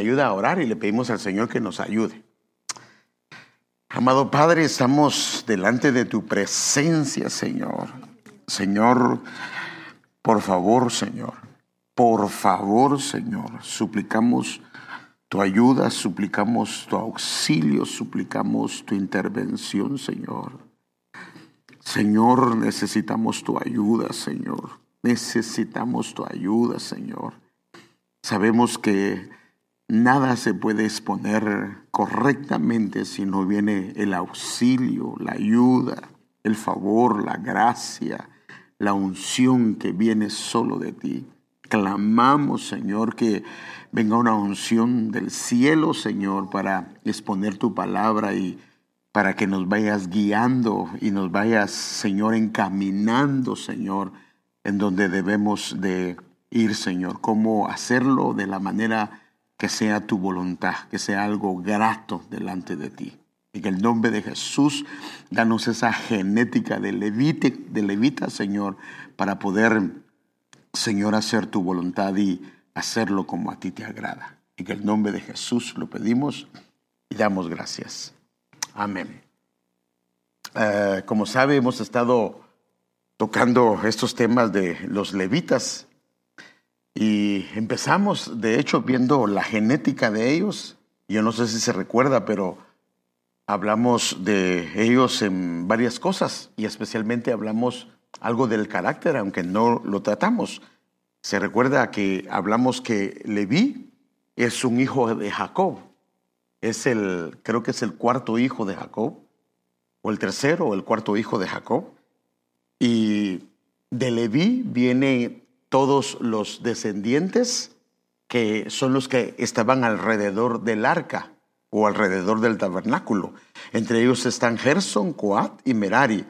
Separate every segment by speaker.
Speaker 1: ayuda a orar y le pedimos al Señor que nos ayude. Amado Padre, estamos delante de tu presencia, Señor. Señor, por favor, Señor, por favor, Señor, suplicamos tu ayuda, suplicamos tu auxilio, suplicamos tu intervención, Señor. Señor, necesitamos tu ayuda, Señor. Necesitamos tu ayuda, Señor. Sabemos que nada se puede exponer correctamente si no viene el auxilio, la ayuda, el favor, la gracia, la unción que viene solo de ti. Clamamos, Señor, que venga una unción del cielo, Señor, para exponer tu palabra y para que nos vayas guiando y nos vayas, Señor, encaminando, Señor, en donde debemos de ir, Señor, cómo hacerlo de la manera que sea tu voluntad, que sea algo grato delante de ti. En el nombre de Jesús, danos esa genética de, levite, de levita, Señor, para poder, Señor, hacer tu voluntad y hacerlo como a ti te agrada. En el nombre de Jesús lo pedimos y damos gracias. Amén. Eh, como sabe, hemos estado tocando estos temas de los levitas y empezamos, de hecho, viendo la genética de ellos. Yo no sé si se recuerda, pero hablamos de ellos en varias cosas y especialmente hablamos algo del carácter, aunque no lo tratamos. Se recuerda que hablamos que Leví es un hijo de Jacob. Es el, creo que es el cuarto hijo de Jacob, o el tercero o el cuarto hijo de Jacob. Y de Leví viene todos los descendientes que son los que estaban alrededor del arca o alrededor del tabernáculo. Entre ellos están Gerson, Coat y Merari.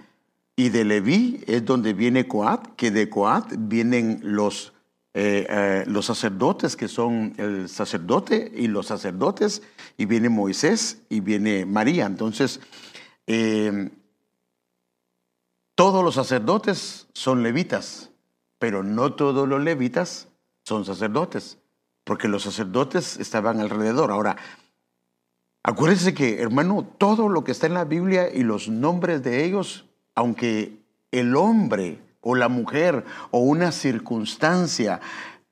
Speaker 1: Y de Leví es donde viene Coat, que de Coat vienen los, eh, eh, los sacerdotes, que son el sacerdote y los sacerdotes, y viene Moisés y viene María. Entonces, eh, todos los sacerdotes son levitas pero no todos los levitas son sacerdotes, porque los sacerdotes estaban alrededor. Ahora, acuérdense que, hermano, todo lo que está en la Biblia y los nombres de ellos, aunque el hombre o la mujer o una circunstancia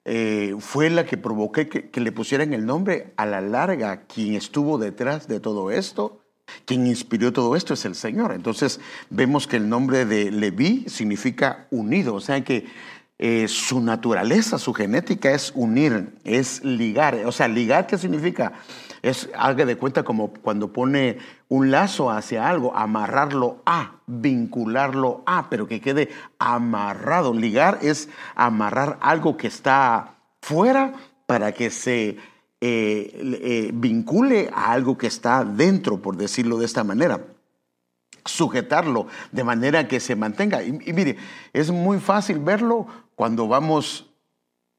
Speaker 1: eh, fue la que provocó que, que, le pusieran el nombre, a la larga, quien estuvo detrás de todo esto, quien inspiró todo esto es el Señor. Entonces vemos que el nombre de Leví significa unido, o sea que eh, su naturaleza, su genética es unir, es ligar. O sea, ligar, ¿qué significa? Es, haga de cuenta como cuando pone un lazo hacia algo, amarrarlo a, vincularlo a, pero que quede amarrado. Ligar es amarrar algo que está fuera para que se eh, eh, vincule a algo que está dentro, por decirlo de esta manera sujetarlo de manera que se mantenga. Y, y, mire, es muy fácil verlo cuando vamos,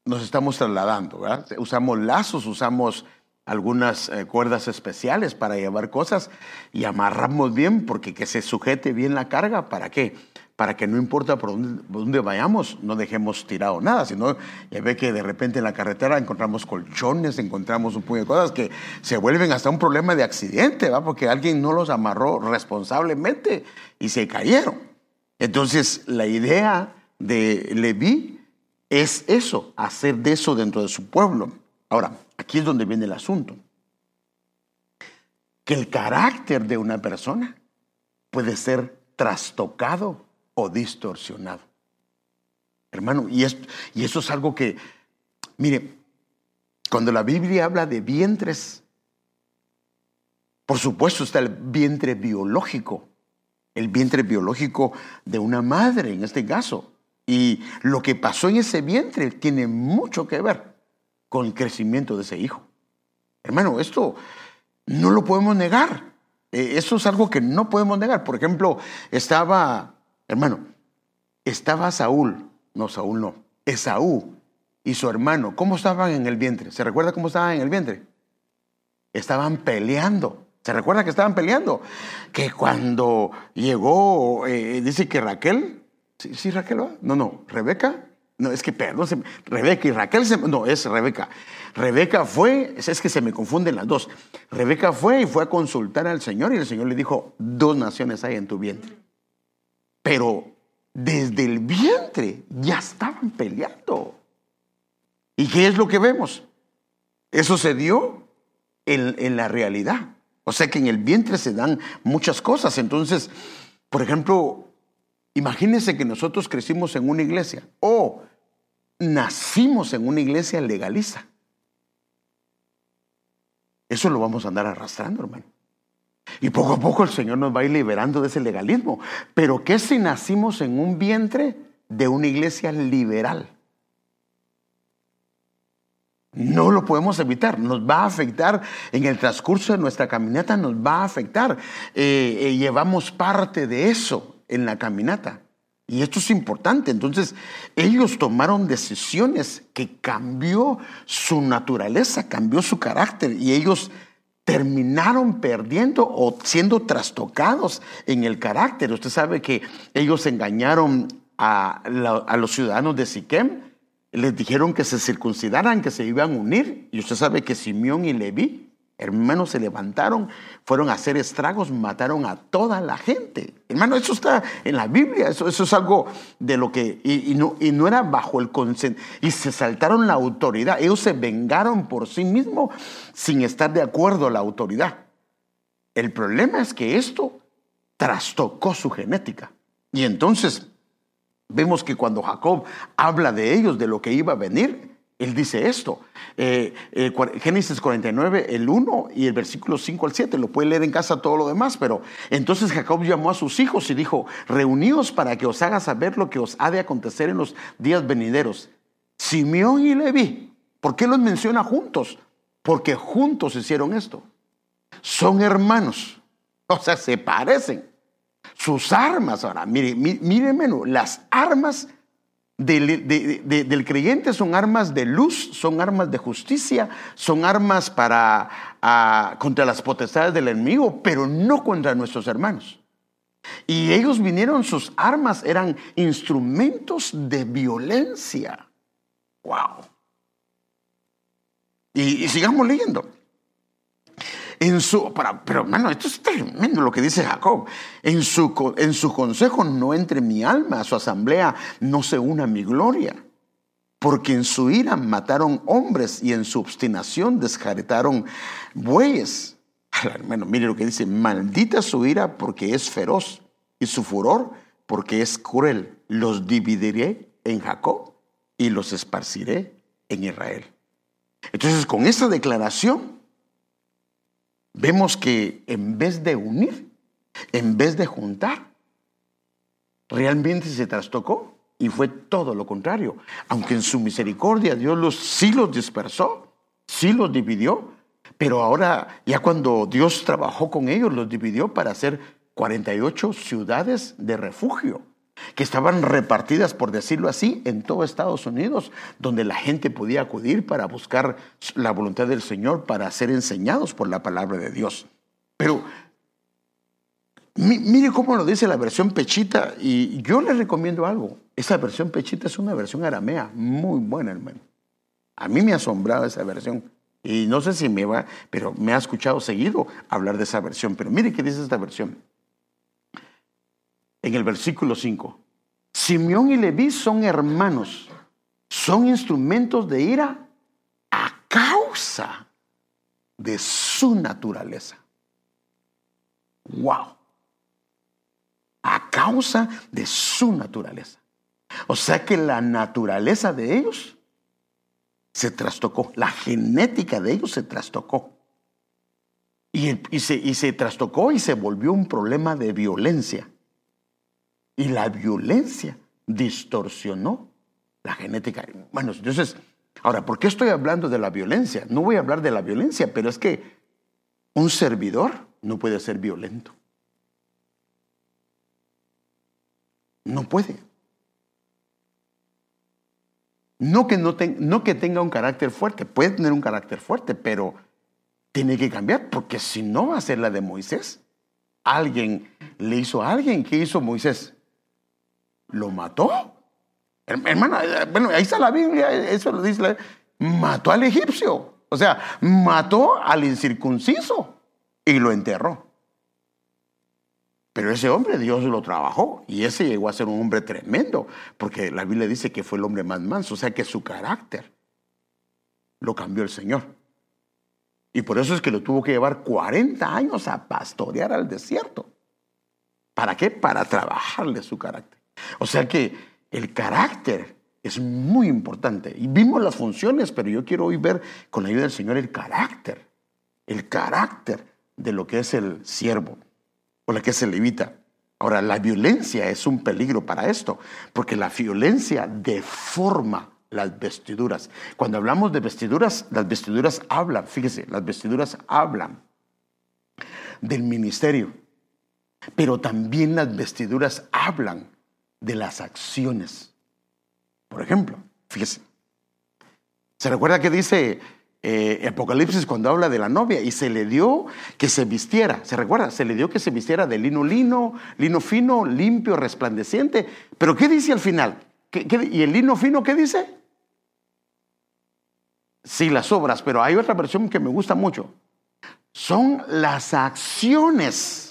Speaker 1: nos estamos trasladando, Usamos lazos, usamos algunas eh, cuerdas especiales para llevar cosas y amarramos bien porque que se sujete bien la carga, ¿para qué? Para que no importa por dónde, vayamos, no dejemos tirado nada, sino ya ve que de repente en la carretera encontramos colchones, encontramos un puño de cosas que se vuelven hasta un problema de accidente, ¿va? Porque alguien no los amarró responsablemente y se cayeron. Entonces, la idea de Leví es eso, hacer de eso dentro de su pueblo. Ahora, aquí es donde viene el asunto. Que el carácter de una persona puede ser trastocado o distorsionado. Hermano, y, y eso es algo que, mire, cuando la Biblia habla de vientres, por supuesto está el vientre biológico, el vientre biológico de una madre en este caso, y lo que pasó en ese vientre tiene mucho que ver con el crecimiento de ese hijo. Hermano, esto no lo podemos negar. Eh, eso es algo que no podemos negar. Por ejemplo, estaba, hermano, estaba Saúl, no Saúl no, Esaú y su hermano. ¿Cómo estaban en el vientre? ¿Se recuerda cómo estaban en el vientre? Estaban peleando. ¿Se recuerda que estaban peleando? Que cuando llegó, eh, dice que Raquel ¿Sí, Raquel? No, no, Rebeca. No, es que, perdón, Rebeca y Raquel, no, es Rebeca. Rebeca fue, es que se me confunden las dos. Rebeca fue y fue a consultar al Señor y el Señor le dijo, dos naciones hay en tu vientre. Pero desde el vientre ya estaban peleando. ¿Y qué es lo que vemos? Eso se dio en, en la realidad. O sea que en el vientre se dan muchas cosas. Entonces, por ejemplo, imagínense que nosotros crecimos en una iglesia o nacimos en una iglesia legaliza. Eso lo vamos a andar arrastrando, hermano. Y poco a poco el Señor nos va a ir liberando de ese legalismo. Pero ¿qué si nacimos en un vientre de una iglesia liberal? No lo podemos evitar, nos va a afectar en el transcurso de nuestra caminata, nos va a afectar. Eh, eh, llevamos parte de eso en la caminata. Y esto es importante. Entonces, ellos tomaron decisiones que cambió su naturaleza, cambió su carácter y ellos terminaron perdiendo o siendo trastocados en el carácter. Usted sabe que ellos engañaron a, a los ciudadanos de Siquem les dijeron que se circuncidaran, que se iban a unir. Y usted sabe que Simeón y Leví, hermanos, se levantaron, fueron a hacer estragos, mataron a toda la gente. Hermano, eso está en la Biblia, eso, es algo de lo que, y, no, y no era bajo el consent, y se saltaron la autoridad. Ellos se vengaron por sí mismos sin estar de acuerdo a la autoridad. El problema es que esto trastocó su genética. Y entonces Vemos que cuando Jacob habla de ellos, de lo que iba a venir, él dice esto. Eh, eh, Génesis 49, el 1 y el versículo 5 al 7. Lo puede leer en casa todo lo demás, pero entonces Jacob llamó a sus hijos y dijo, reuníos para que os haga saber lo que os ha de acontecer en los días venideros. Simeón y Leví, ¿por qué los menciona juntos? Porque juntos hicieron esto. Son hermanos, o sea, se parecen sus armas. Ahora, mire, mire menos, las armas del, creyente son armas de luz, son armas de justicia, son armas para ah, contra las potestades del enemigo, pero no contra nuestros hermanos. Y ellos vinieron, sus armas eran instrumentos de violencia. Wow. y sigamos leyendo. En su, pero hermano, esto es tremendo lo que dice Jacob. En su, en consejo no entre mi alma, a su asamblea no se una mi gloria. Porque en su ira mataron hombres y en su obstinación desjaretaron bueyes. Hermano, mire lo que dice, maldita su ira porque es feroz y su furor porque es cruel. Los dividiré en Jacob y los esparciré en Israel. Entonces, con esta declaración, vemos que en vez de unir, en vez de juntar, realmente se trastocó y fue todo lo contrario. Aunque en su misericordia Dios los, sí los dispersó, sí los dividió, pero ahora ya cuando Dios trabajó con ellos, los dividió para hacer 48 ciudades de refugio que estaban repartidas, por decirlo así, en todo Estados Unidos, donde la gente podía acudir para buscar la voluntad del Señor, para ser enseñados por la palabra de Dios. Pero mire cómo lo dice la versión pechita, y yo le recomiendo algo. Esa versión pechita es una versión aramea muy buena, hermano. A mí me ha asombrado esa versión. Y no sé si me va, pero me ha escuchado seguido hablar de esa versión. Pero mire qué dice esta versión en el versículo 5. Simeón y Leví son hermanos, son instrumentos de ira a causa de su naturaleza. ¡Wow! A causa de su naturaleza. O sea que la naturaleza de ellos se trastocó, la genética de ellos se trastocó. Y, se, y se trastocó y se volvió un problema de violencia. Y la violencia distorsionó la genética. Bueno, entonces, ahora, ¿por qué estoy hablando de la violencia? No voy a hablar de la violencia, pero es que un servidor no puede ser violento. No puede. No que, no, no que tenga un carácter fuerte, puede tener un carácter fuerte, pero tiene que cambiar, porque si no va a ser la de Moisés. Alguien le hizo a alguien, ¿qué hizo Moisés? Lo mató. Hermana, eh, bueno, ahí está la Biblia, eso lo dice. Mató al egipcio. O sea, mató al incircunciso y lo enterró. Pero ese hombre Dios lo trabajó y ese llegó a ser un hombre tremendo, porque la Biblia dice que fue el hombre más manso, o sea que su carácter lo cambió el Señor. Y por eso es que lo tuvo que llevar 40 años a pastorear al desierto. ¿Para qué? Para trabajarle su carácter. O sea que el carácter es muy importante. Y vimos las funciones, pero yo quiero hoy ver con la ayuda del Señor el carácter. El carácter de lo que es el siervo o lo que es el levita. Ahora, la violencia es un peligro para esto, porque la violencia deforma las vestiduras. Cuando hablamos de vestiduras, las vestiduras hablan, fíjese, las vestiduras hablan del ministerio, pero también las vestiduras hablan de las acciones. Por ejemplo, fíjese, ¿se recuerda que dice eh, Apocalipsis cuando habla de la novia y se le dio que se vistiera, ¿se recuerda? Se le dio que se vistiera de lino lino, lino fino, limpio, resplandeciente, pero ¿qué dice al final? y el lino fino qué dice? Sí, las obras, pero hay otra versión que me gusta mucho. Son las acciones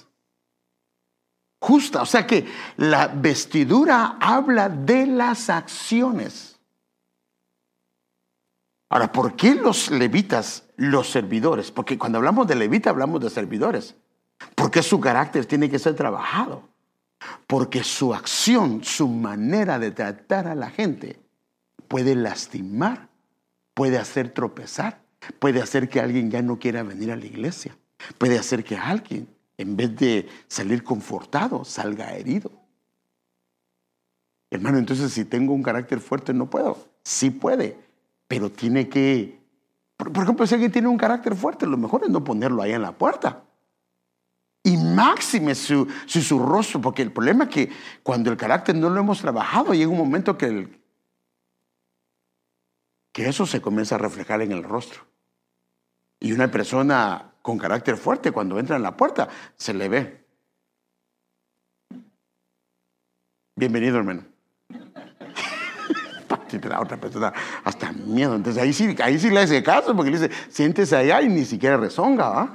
Speaker 1: justas. O sea que la vestidura habla de las acciones. Ahora, ¿por qué los levitas, los servidores? Porque cuando hablamos de levita hablamos de servidores. Porque su carácter tiene que ser trabajado. Porque su acción, su manera de tratar a la gente puede lastimar puede hacer tropezar, puede hacer que alguien ya no quiera venir a la iglesia, puede hacer que alguien, en vez de salir confortado, salga herido. Hermano, entonces si tengo un carácter fuerte no puedo. Sí puede, pero tiene que... Por, ejemplo, si alguien tiene un carácter fuerte, lo mejor es no ponerlo ahí en la puerta. Y máxime su, su, rostro, porque el problema es que cuando el carácter no lo hemos trabajado, llega un momento que que eso se comienza a reflejar en el rostro. Y una persona con carácter fuerte, cuando entra en la puerta, se le ve. Bienvenido, hermano. la otra persona hasta miedo. Entonces ahí sí, ahí sí le hace caso porque le dice, siéntese allá y ni siquiera rezonga.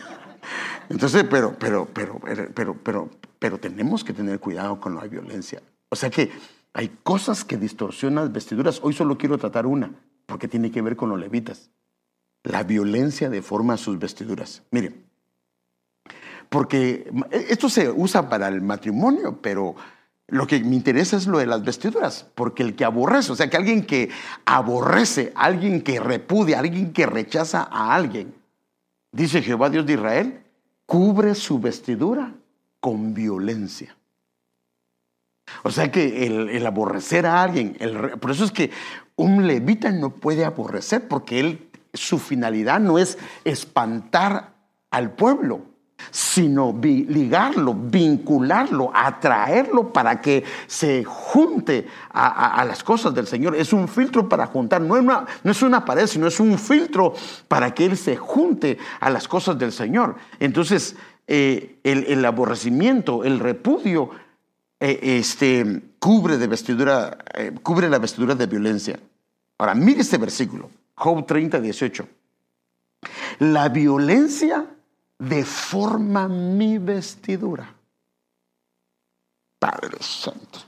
Speaker 1: Entonces, pero, pero, pero, pero, pero, pero tenemos que tener cuidado con la violencia. O sea que hay cosas que distorsionan las vestiduras. Hoy solo quiero tratar una, porque tiene que ver con los levitas. La violencia deforma sus vestiduras. Miren, porque esto se usa para el matrimonio, pero lo que me interesa es lo de las vestiduras, porque el que aborrece, o sea, que alguien que aborrece, alguien que repudia, alguien que rechaza a alguien, dice Jehová Dios de Israel, cubre su vestidura con violencia. O sea que el, aborrecer a alguien, por eso es que un levita no puede aborrecer, porque él, su finalidad no es espantar al pueblo, sino ligarlo, vincularlo, atraerlo para que se junte a, las cosas del Señor. Es un filtro para juntar, no es, una, no es pared, sino es un filtro para que Él se junte a las cosas del Señor. Entonces, eh, el aborrecimiento, el repudio, eh, este, cubre, de vestidura, eh, cubre la vestidura de violencia. Ahora, mire este versículo, Job 30, 18. La violencia deforma mi vestidura. Padre Santo.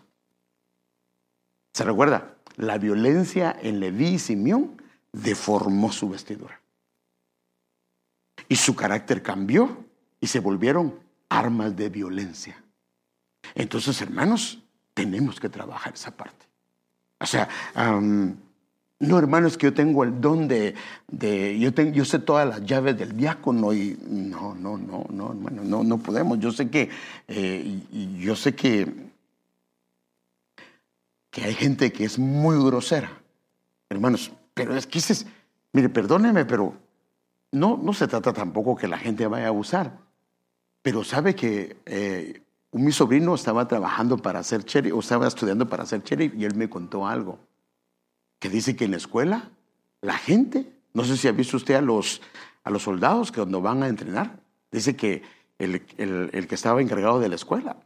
Speaker 1: ¿Se recuerda? La violencia en Leví y Simeón deformó su vestidura. Y su carácter cambió y se volvieron armas de violencia. Entonces, hermanos, tenemos que trabajar esa parte. O sea, no, hermanos, que yo tengo el don de, yo, yo sé todas las llaves del diácono y no, no, no, no, hermano, no, no podemos. Yo sé que, eh, yo sé que, que hay gente que es muy grosera, hermanos, pero es que dices, mire, perdóneme, pero no, no se trata tampoco que la gente vaya a abusar, pero sabe que eh, mi sobrino estaba trabajando para hacer cherry, o estaba estudiando para hacer cherry, y él me contó algo. Que dice que en la escuela, la gente, no sé si ha visto usted a los, a los soldados que cuando van a entrenar, dice que el, el, que estaba encargado de la escuela,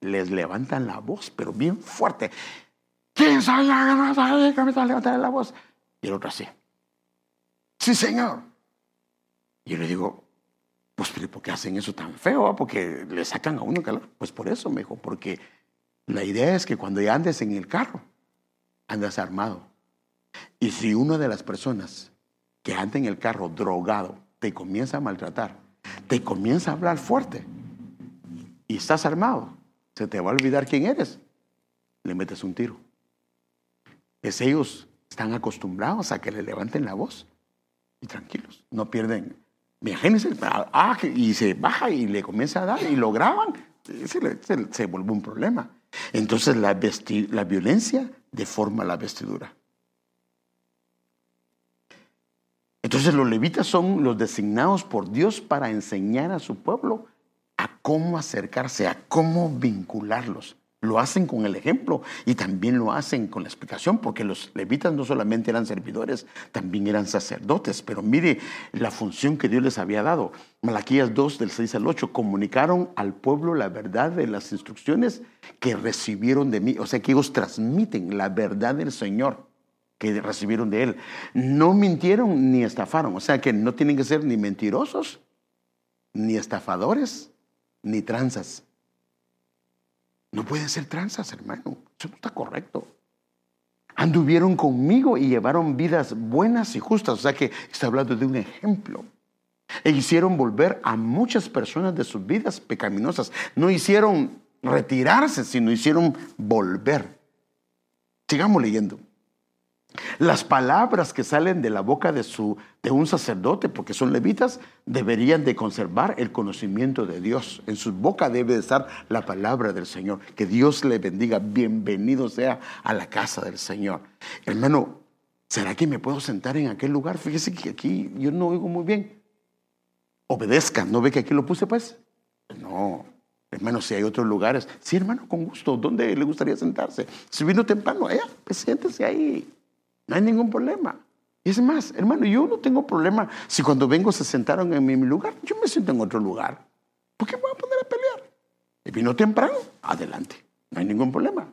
Speaker 1: les levantan la voz, pero bien fuerte. ¿Quién yo que me está levantando la voz? Y el otro así. Sí, señor. Y yo le digo, pues, ¿por qué hacen eso tan feo? Porque le sacan a uno calor. Pues por eso, me dijo, porque la idea es que cuando ya andes en el carro, andas armado. Y si una de las personas que anda en el carro drogado te comienza a maltratar, te comienza a hablar fuerte y estás armado, se te va a olvidar quién eres, le metes un tiro. Es ellos están acostumbrados a que le levanten la voz y tranquilos, no pierden. Imagínense, ah, y se baja y le comienza a dar y lo graban, se, se, vuelve un problema. Entonces la, la violencia deforma la vestidura. Entonces los levitas son los designados por Dios para enseñar a su pueblo a cómo acercarse, a cómo vincularlos. Lo hacen con el ejemplo y también lo hacen con la explicación, porque los levitas no solamente eran servidores, también eran sacerdotes. Pero mire la función que Dios les había dado. Malaquías 2, del 6 al 8, comunicaron al pueblo la verdad de las instrucciones que recibieron de mí. O sea que ellos transmiten la verdad del Señor que recibieron de Él. No mintieron ni estafaron. O sea que no tienen que ser ni mentirosos, ni estafadores, ni tranzas. No pueden ser tranzas, hermano. Eso no está correcto. Anduvieron conmigo y llevaron vidas buenas y justas. O sea que está hablando de un ejemplo. E hicieron volver a muchas personas de sus vidas pecaminosas. No hicieron retirarse, sino hicieron volver. Sigamos leyendo. Las palabras que salen de la boca de, su, de un sacerdote, porque son levitas, deberían de conservar el conocimiento de Dios. En su boca debe estar la palabra del Señor. Que Dios le bendiga. Bienvenido sea a la casa del Señor. Hermano, ¿será que me puedo sentar en aquel lugar? Fíjese que aquí yo no oigo muy bien. Obedezca. ¿No ve que aquí lo puse pues? No. Hermano, si hay otros lugares. Sí, hermano, con gusto. ¿Dónde le gustaría sentarse? Si vino temprano, allá, pues siéntese ahí. No hay ningún problema. Y es más, hermano, yo no tengo problema si cuando vengo se sentaron en mi lugar, yo me siento en otro lugar. ¿Por qué me voy a poner a pelear? Y vino temprano, adelante. No hay ningún problema.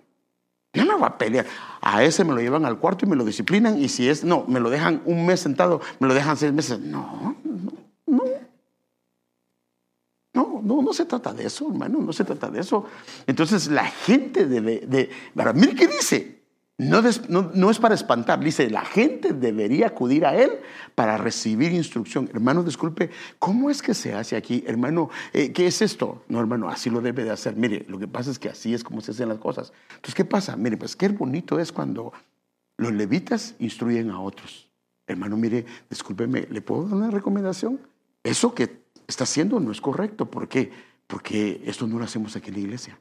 Speaker 1: No me voy a pelear. A ese me lo llevan al cuarto y me lo disciplinan. Y si es, no, me lo dejan un mes sentado, me lo dejan seis meses. No, no, no. No, no, no se trata de eso, hermano, no se trata de eso. Entonces la gente debe, de, para, qué dice, no, es para espantar, dice, la gente debería acudir a él para recibir instrucción. Hermano, disculpe, ¿cómo es que se hace aquí? Hermano, eh, ¿qué es esto? No, hermano, así lo debe de hacer. Mire, lo que pasa es que así es como se hacen las cosas. Entonces, ¿qué pasa? Mire, pues qué bonito es cuando los levitas instruyen a otros. Hermano, mire, discúlpeme, ¿le puedo dar una recomendación? Eso que está haciendo no es correcto. ¿Por qué? Porque esto no lo hacemos aquí en la iglesia.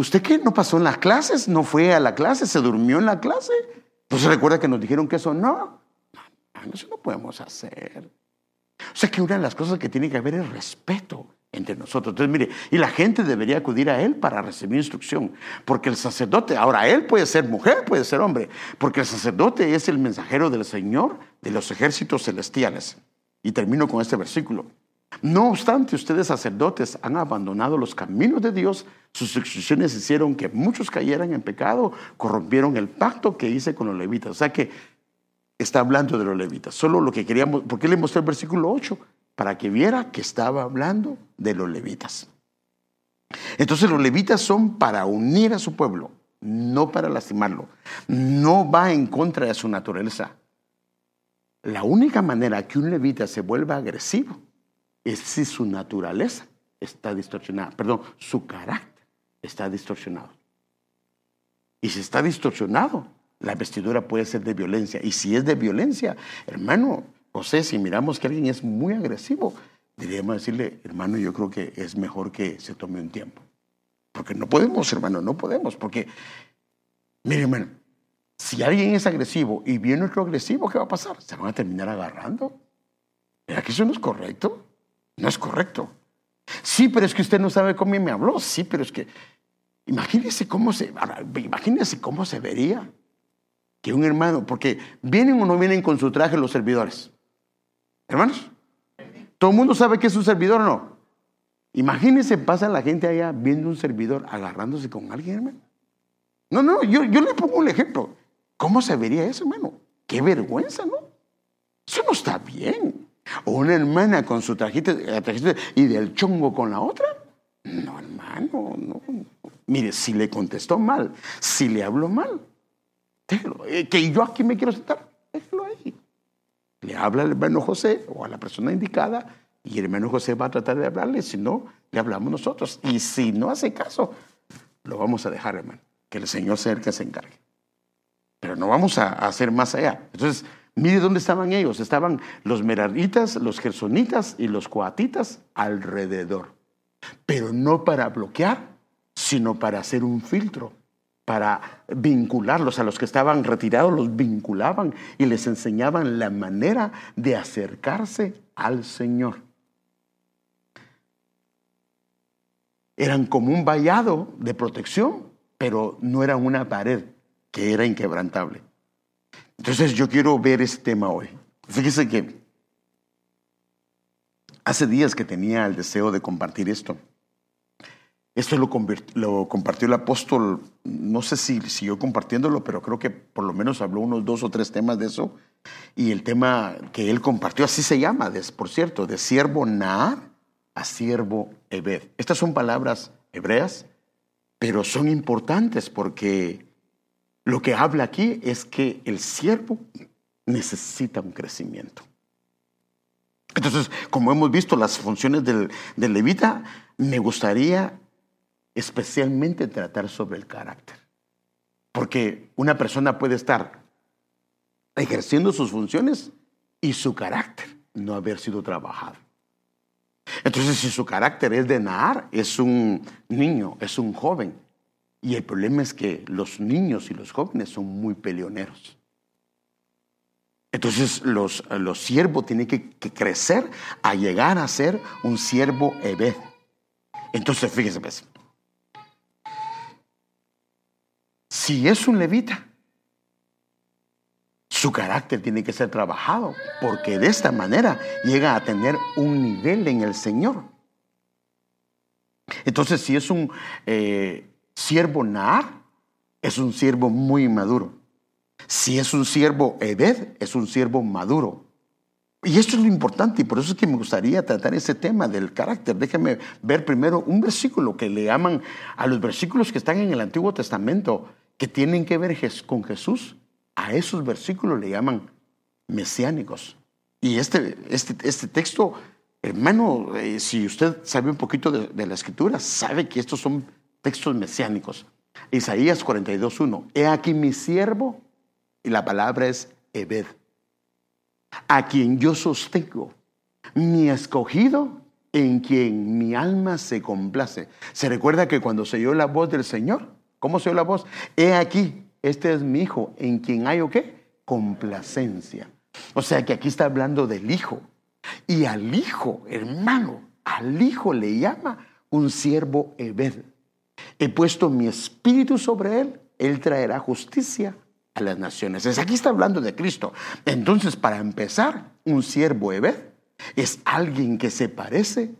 Speaker 1: ¿Usted qué? ¿No pasó en las clases? ¿No fue a la clase? ¿Se durmió en la clase? Pues recuerda que nos dijeron que eso no. No, eso no podemos hacer. O sea que una de las cosas que tiene que haber es respeto entre nosotros. Entonces, mire, y la gente debería acudir a él para recibir instrucción, porque el sacerdote, ahora él puede ser mujer, puede ser hombre, porque el sacerdote es el mensajero del Señor de los ejércitos celestiales. Y termino con este versículo. No obstante, ustedes sacerdotes han abandonado los caminos de Dios, sus excepciones hicieron que muchos cayeran en pecado, corrompieron el pacto que hice con los levitas. O sea que está hablando de los levitas. Solo lo que queríamos, ¿por qué le mostré el versículo 8? Para que viera que estaba hablando de los levitas. Entonces los levitas son para unir a su pueblo, no para lastimarlo. No va en contra de su naturaleza. La única manera que un levita se vuelva agresivo es si su naturaleza está distorsionada, perdón, su carácter está distorsionado. Y si está distorsionado, la vestidura puede ser de violencia. Y si es de violencia, hermano, José, si miramos que alguien es muy agresivo, deberíamos decirle, hermano, yo creo que es mejor que se tome un tiempo. Porque no podemos, hermano, no podemos. Porque, mire, hermano, si alguien es agresivo y viene otro agresivo, ¿qué va a pasar? Se van a terminar agarrando. ¿Era que eso no es correcto? No es correcto. Sí, pero es que usted no sabe cómo me habló. Sí, pero es que imagínese cómo se, imagínese cómo se vería que un hermano, porque vienen o no vienen con su traje los servidores. Hermanos, todo el mundo sabe que es un servidor o no. Imagínese, pasa la gente allá viendo un servidor agarrándose con alguien, hermano. No, no, yo, yo le pongo un ejemplo. ¿Cómo se vería eso, hermano? Qué vergüenza, ¿no? Eso no está bien. O una hermana con su trajita, y del chongo con la otra. No, hermano, no. Mire, si le contestó mal, si le habló mal, déjelo. Eh, que yo aquí me quiero sentar, déjelo ahí. Le habla al hermano José o a la persona indicada y el hermano José va a tratar de hablarle, si no, le hablamos nosotros. Y si no hace caso, lo vamos a dejar, hermano. Que el Señor sea el que se encargue. Pero no vamos a, hacer más allá. Entonces, mire dónde estaban ellos. Estaban los meraritas, los gersonitas y los coatitas alrededor. Pero no para bloquear, sino para hacer un filtro, para vincularlos. A los que estaban retirados los vinculaban y les enseñaban la manera de acercarse al Señor. Eran como un vallado de protección, pero no eran una pared que era inquebrantable. Entonces yo quiero ver ese tema hoy. Fíjese que hace días que tenía el deseo de compartir esto. Esto lo, lo, compartió el apóstol, no sé si siguió compartiéndolo, pero creo que por lo menos habló unos dos o tres temas de eso. Y el tema que él compartió, así se llama, por cierto, de siervo Naar a siervo Ebed. Estas son palabras hebreas, pero son importantes porque lo que habla aquí es que el siervo necesita un crecimiento. Entonces, como hemos visto las funciones del, del levita, me gustaría especialmente tratar sobre el carácter. Porque una persona puede estar ejerciendo sus funciones y su carácter no haber sido trabajado. Entonces, si su carácter es de Nahar, es un niño, es un joven. Y el problema es que los niños y los jóvenes son muy peleoneros. Entonces, los, los siervos tienen que, crecer a llegar a ser un siervo Ebed. Entonces, fíjese, pues, si es un levita, su carácter tiene que ser trabajado, porque de esta manera llega a tener un nivel en el Señor. Entonces, si es un eh, siervo Naar, es un siervo muy maduro. Si es un siervo Ebed, es un siervo maduro. Y esto es lo importante y por eso es que me gustaría tratar ese tema del carácter. Déjenme ver primero un versículo que le llaman a los versículos que están en el Antiguo Testamento que tienen que ver con Jesús a esos versículos le llaman mesiánicos. Y este, este, este texto, hermano, eh, si usted sabe un poquito de, la escritura, sabe que estos son textos mesiánicos. Isaías 42.1, he aquí mi siervo, y la palabra es Ebed, a quien yo sostengo, mi escogido, en quien mi alma se complace. Se recuerda que cuando se oyó la voz del Señor, ¿cómo se oyó la voz? He aquí, este es mi hijo, en quien hay o qué? Complacencia. O sea que aquí está hablando del hijo. Y al hijo, hermano, al hijo le llama un siervo Ebed. He puesto mi espíritu sobre él, él traerá justicia a las naciones. Es, aquí está hablando de Cristo. Entonces, para empezar, un siervo Ebed es alguien que se parece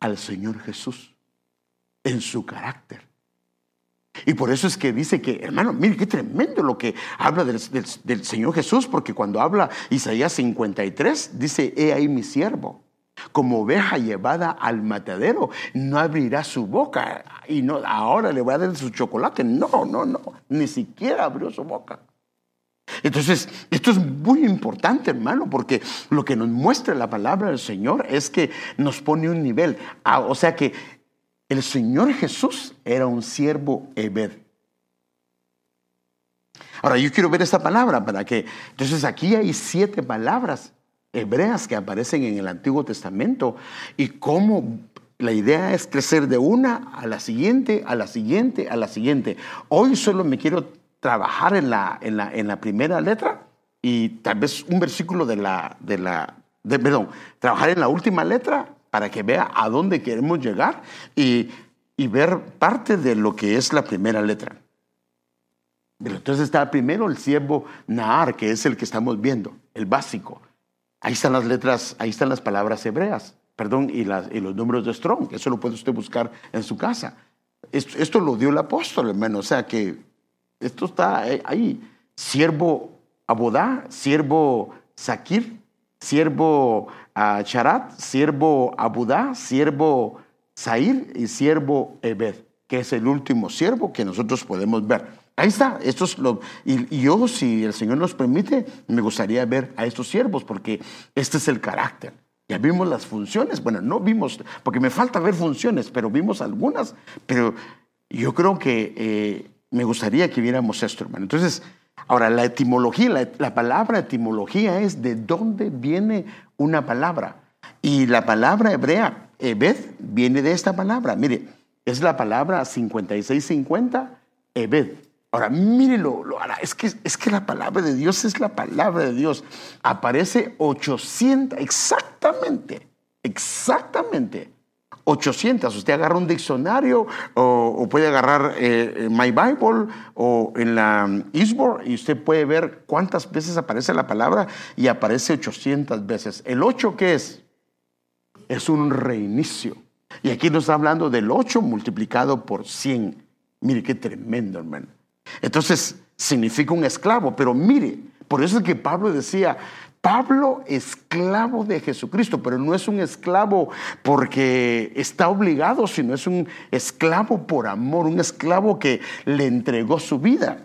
Speaker 1: al Señor Jesús en su carácter. Y por eso es que dice que, hermano, mire qué tremendo lo que habla del, Señor Jesús, porque cuando habla Isaías 53, dice, he ahí mi siervo, como oveja llevada al matadero, no abrirá su boca y no, ahora le voy a dar su chocolate. No, no, no, ni siquiera abrió su boca. Entonces, esto es muy importante, hermano, porque lo que nos muestra la palabra del Señor es que nos pone un nivel. Ah, o sea que el Señor Jesús era un siervo Ebed. Ahora, yo quiero ver esta palabra para que... Entonces, aquí hay siete palabras hebreas que aparecen en el Antiguo Testamento y cómo la idea es crecer de una a la siguiente, a la siguiente, a la siguiente. Hoy solo me quiero trabajar en la, en la, en la primera letra y tal vez un versículo de la, de la, perdón, trabajar en la última letra para que vea a dónde queremos llegar y, ver parte de lo que es la primera letra. entonces está primero el siervo Nahar, que es el que estamos viendo, el básico. Ahí están las letras, ahí están las palabras hebreas, perdón, y, los números de Strong. Eso lo puede usted buscar en su casa. Esto, lo dio el apóstol, hermano. O sea que esto está ahí. Siervo Abodá, siervo Sakir, siervo uh, Charat, siervo Abudá, siervo Sair y siervo Ebed, que es el último siervo que nosotros podemos ver. Ahí está, estos lo, y, yo, si el Señor nos permite, me gustaría ver a estos siervos, porque este es el carácter. Ya vimos las funciones, bueno, no vimos, porque me falta ver funciones, pero vimos algunas, pero yo creo que eh, me gustaría que viéramos esto, hermano. Entonces, ahora, la etimología, la, la, palabra etimología es de dónde viene una palabra. Y la palabra hebrea, Ebed, viene de esta palabra. Mire, es la palabra 5650, Ebed. Ahora, mírelo, es que, es que la palabra de Dios es la palabra de Dios. Aparece 800, exactamente, exactamente. 800. Usted agarra un diccionario o, puede agarrar eh, My Bible o en la um, y usted puede ver cuántas veces aparece la palabra y aparece 800 veces. ¿El 8 qué es? Es un reinicio. Y aquí nos está hablando del 8 multiplicado por 100. Mire qué tremendo, hermano. Entonces, significa un esclavo, pero mire, por eso es que Pablo decía, Pablo esclavo de Jesucristo, pero no es un esclavo porque está obligado, sino es un esclavo por amor, un esclavo que le entregó su vida.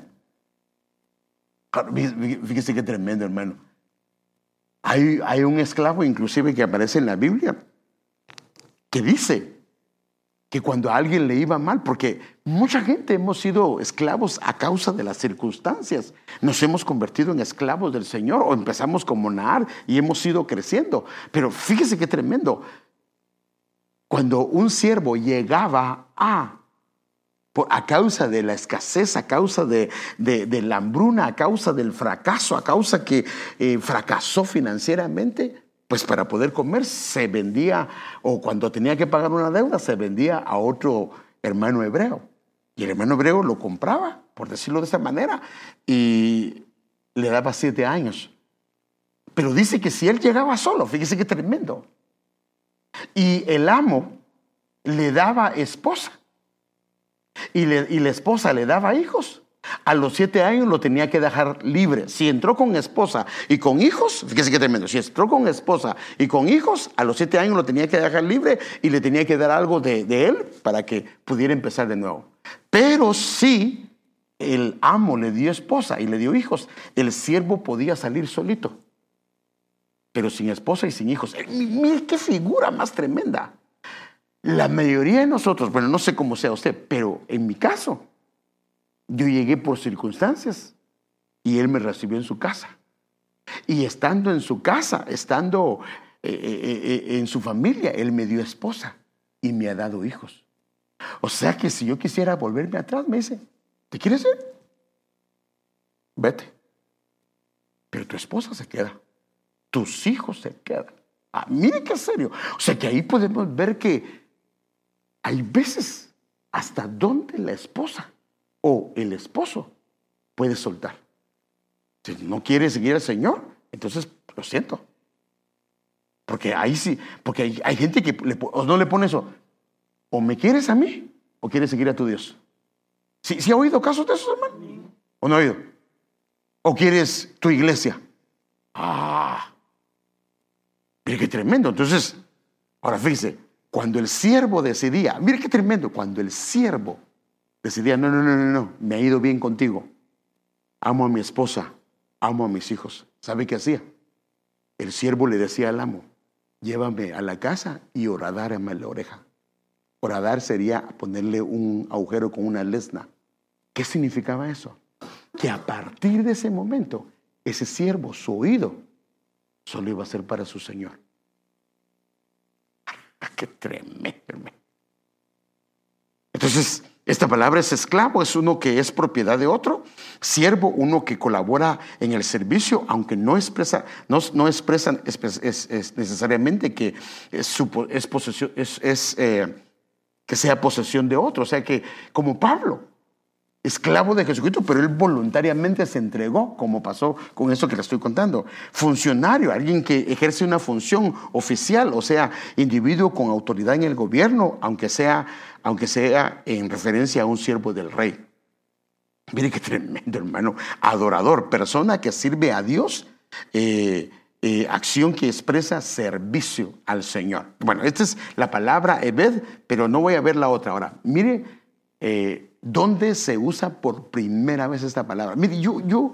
Speaker 1: Fíjese qué tremendo, hermano. Hay, hay un esclavo inclusive que aparece en la Biblia que dice, que cuando a alguien le iba mal, porque mucha gente hemos sido esclavos a causa de las circunstancias, nos hemos convertido en esclavos del Señor o empezamos como Naar y hemos ido creciendo. Pero fíjese qué tremendo. Cuando un siervo llegaba a, a causa de la escasez, a causa de, la hambruna, a causa del fracaso, a causa que eh, fracasó financieramente, pues para poder comer se vendía, o cuando tenía que pagar una deuda, se vendía a otro hermano hebreo. Y el hermano hebreo lo compraba, por decirlo de esa manera, y le daba siete años. Pero dice que si él llegaba solo, fíjese qué tremendo. Y el amo le daba esposa. Y, y la esposa le daba hijos. A los siete años lo tenía que dejar libre. Si entró con esposa y con hijos, fíjese qué tremendo, si entró con esposa y con hijos, a los siete años lo tenía que dejar libre y le tenía que dar algo de, él para que pudiera empezar de nuevo. Pero si el amo le dio esposa y le dio hijos, el siervo podía salir solito, pero sin esposa y sin hijos. Mire qué figura más tremenda. La mayoría de nosotros, bueno, no sé cómo sea usted, pero en mi caso, yo llegué por circunstancias y él me recibió en su casa. Y estando en su casa, estando eh, eh, eh, en su familia, él me dio esposa y me ha dado hijos. O sea que si yo quisiera volverme atrás, me dice, ¿te quieres ir? Vete. Pero tu esposa se queda. Tus hijos se quedan. Ah, mire qué serio. O sea que ahí podemos ver que hay veces hasta donde la esposa o el esposo puede soltar. Si no quiere seguir al Señor, entonces lo siento. Porque ahí sí, porque hay, gente que no le pone eso. O me quieres a mí o quieres seguir a tu Dios. ¿Sí, ha oído casos de eso, hermano? ¿O no ha oído? ¿O quieres tu iglesia? Ah, mire qué tremendo. Entonces, ahora fíjese, cuando el siervo decidía, mire qué tremendo, cuando el siervo decidía, no, no, no, no, no, me ha ido bien contigo. Amo a mi esposa, amo a mis hijos. ¿Sabe qué hacía? El siervo le decía al amo, llévame a la casa y oradárame la oreja. Oradar sería ponerle un agujero con una lesna. ¿Qué significaba eso? Que a partir de ese momento, ese siervo, su oído, solo iba a ser para su Señor. ¡Qué tremendo! Entonces, esta palabra es esclavo, es uno que es propiedad de otro. Siervo, uno que colabora en el servicio, aunque no expresa, no, no expresan es, necesariamente es, es posesión, es, eh, que sea posesión de otro. O sea que, como Pablo, esclavo de Jesucristo, pero él voluntariamente se entregó, como pasó con eso que le estoy contando. Funcionario, alguien que ejerce una función oficial, o sea, individuo con autoridad en el gobierno, aunque sea, aunque sea en referencia a un siervo del rey. Mire qué tremendo, hermano. Adorador, persona que sirve a Dios. Eh, eh, acción que expresa servicio al Señor. Bueno, esta es la palabra Ebed, pero no voy a ver la otra ahora. Mire eh, dónde se usa por primera vez esta palabra. Mire, yo, yo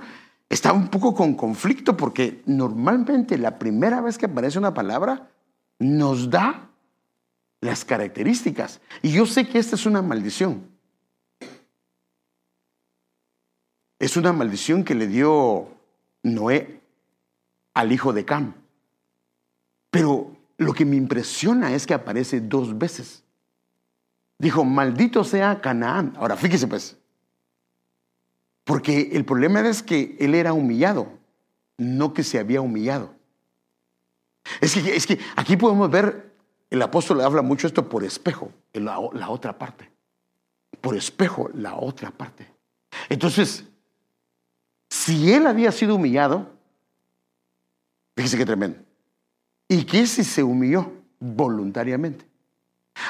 Speaker 1: estaba un poco con conflicto porque normalmente la primera vez que aparece una palabra nos da las características. Y yo sé que esta es una maldición. Es una maldición que le dio Noé al hijo de Cam. Pero lo que me impresiona es que aparece dos veces. Dijo, maldito sea Canaán. Ahora, fíjese pues, porque el problema es que él era humillado, no que se había humillado. Es que, es que aquí podemos ver, el apóstol habla mucho esto por espejo, en la, la otra parte. Por espejo, la otra parte. Entonces, si él había sido humillado, Fíjese qué tremendo. ¿Y qué si se humilló voluntariamente?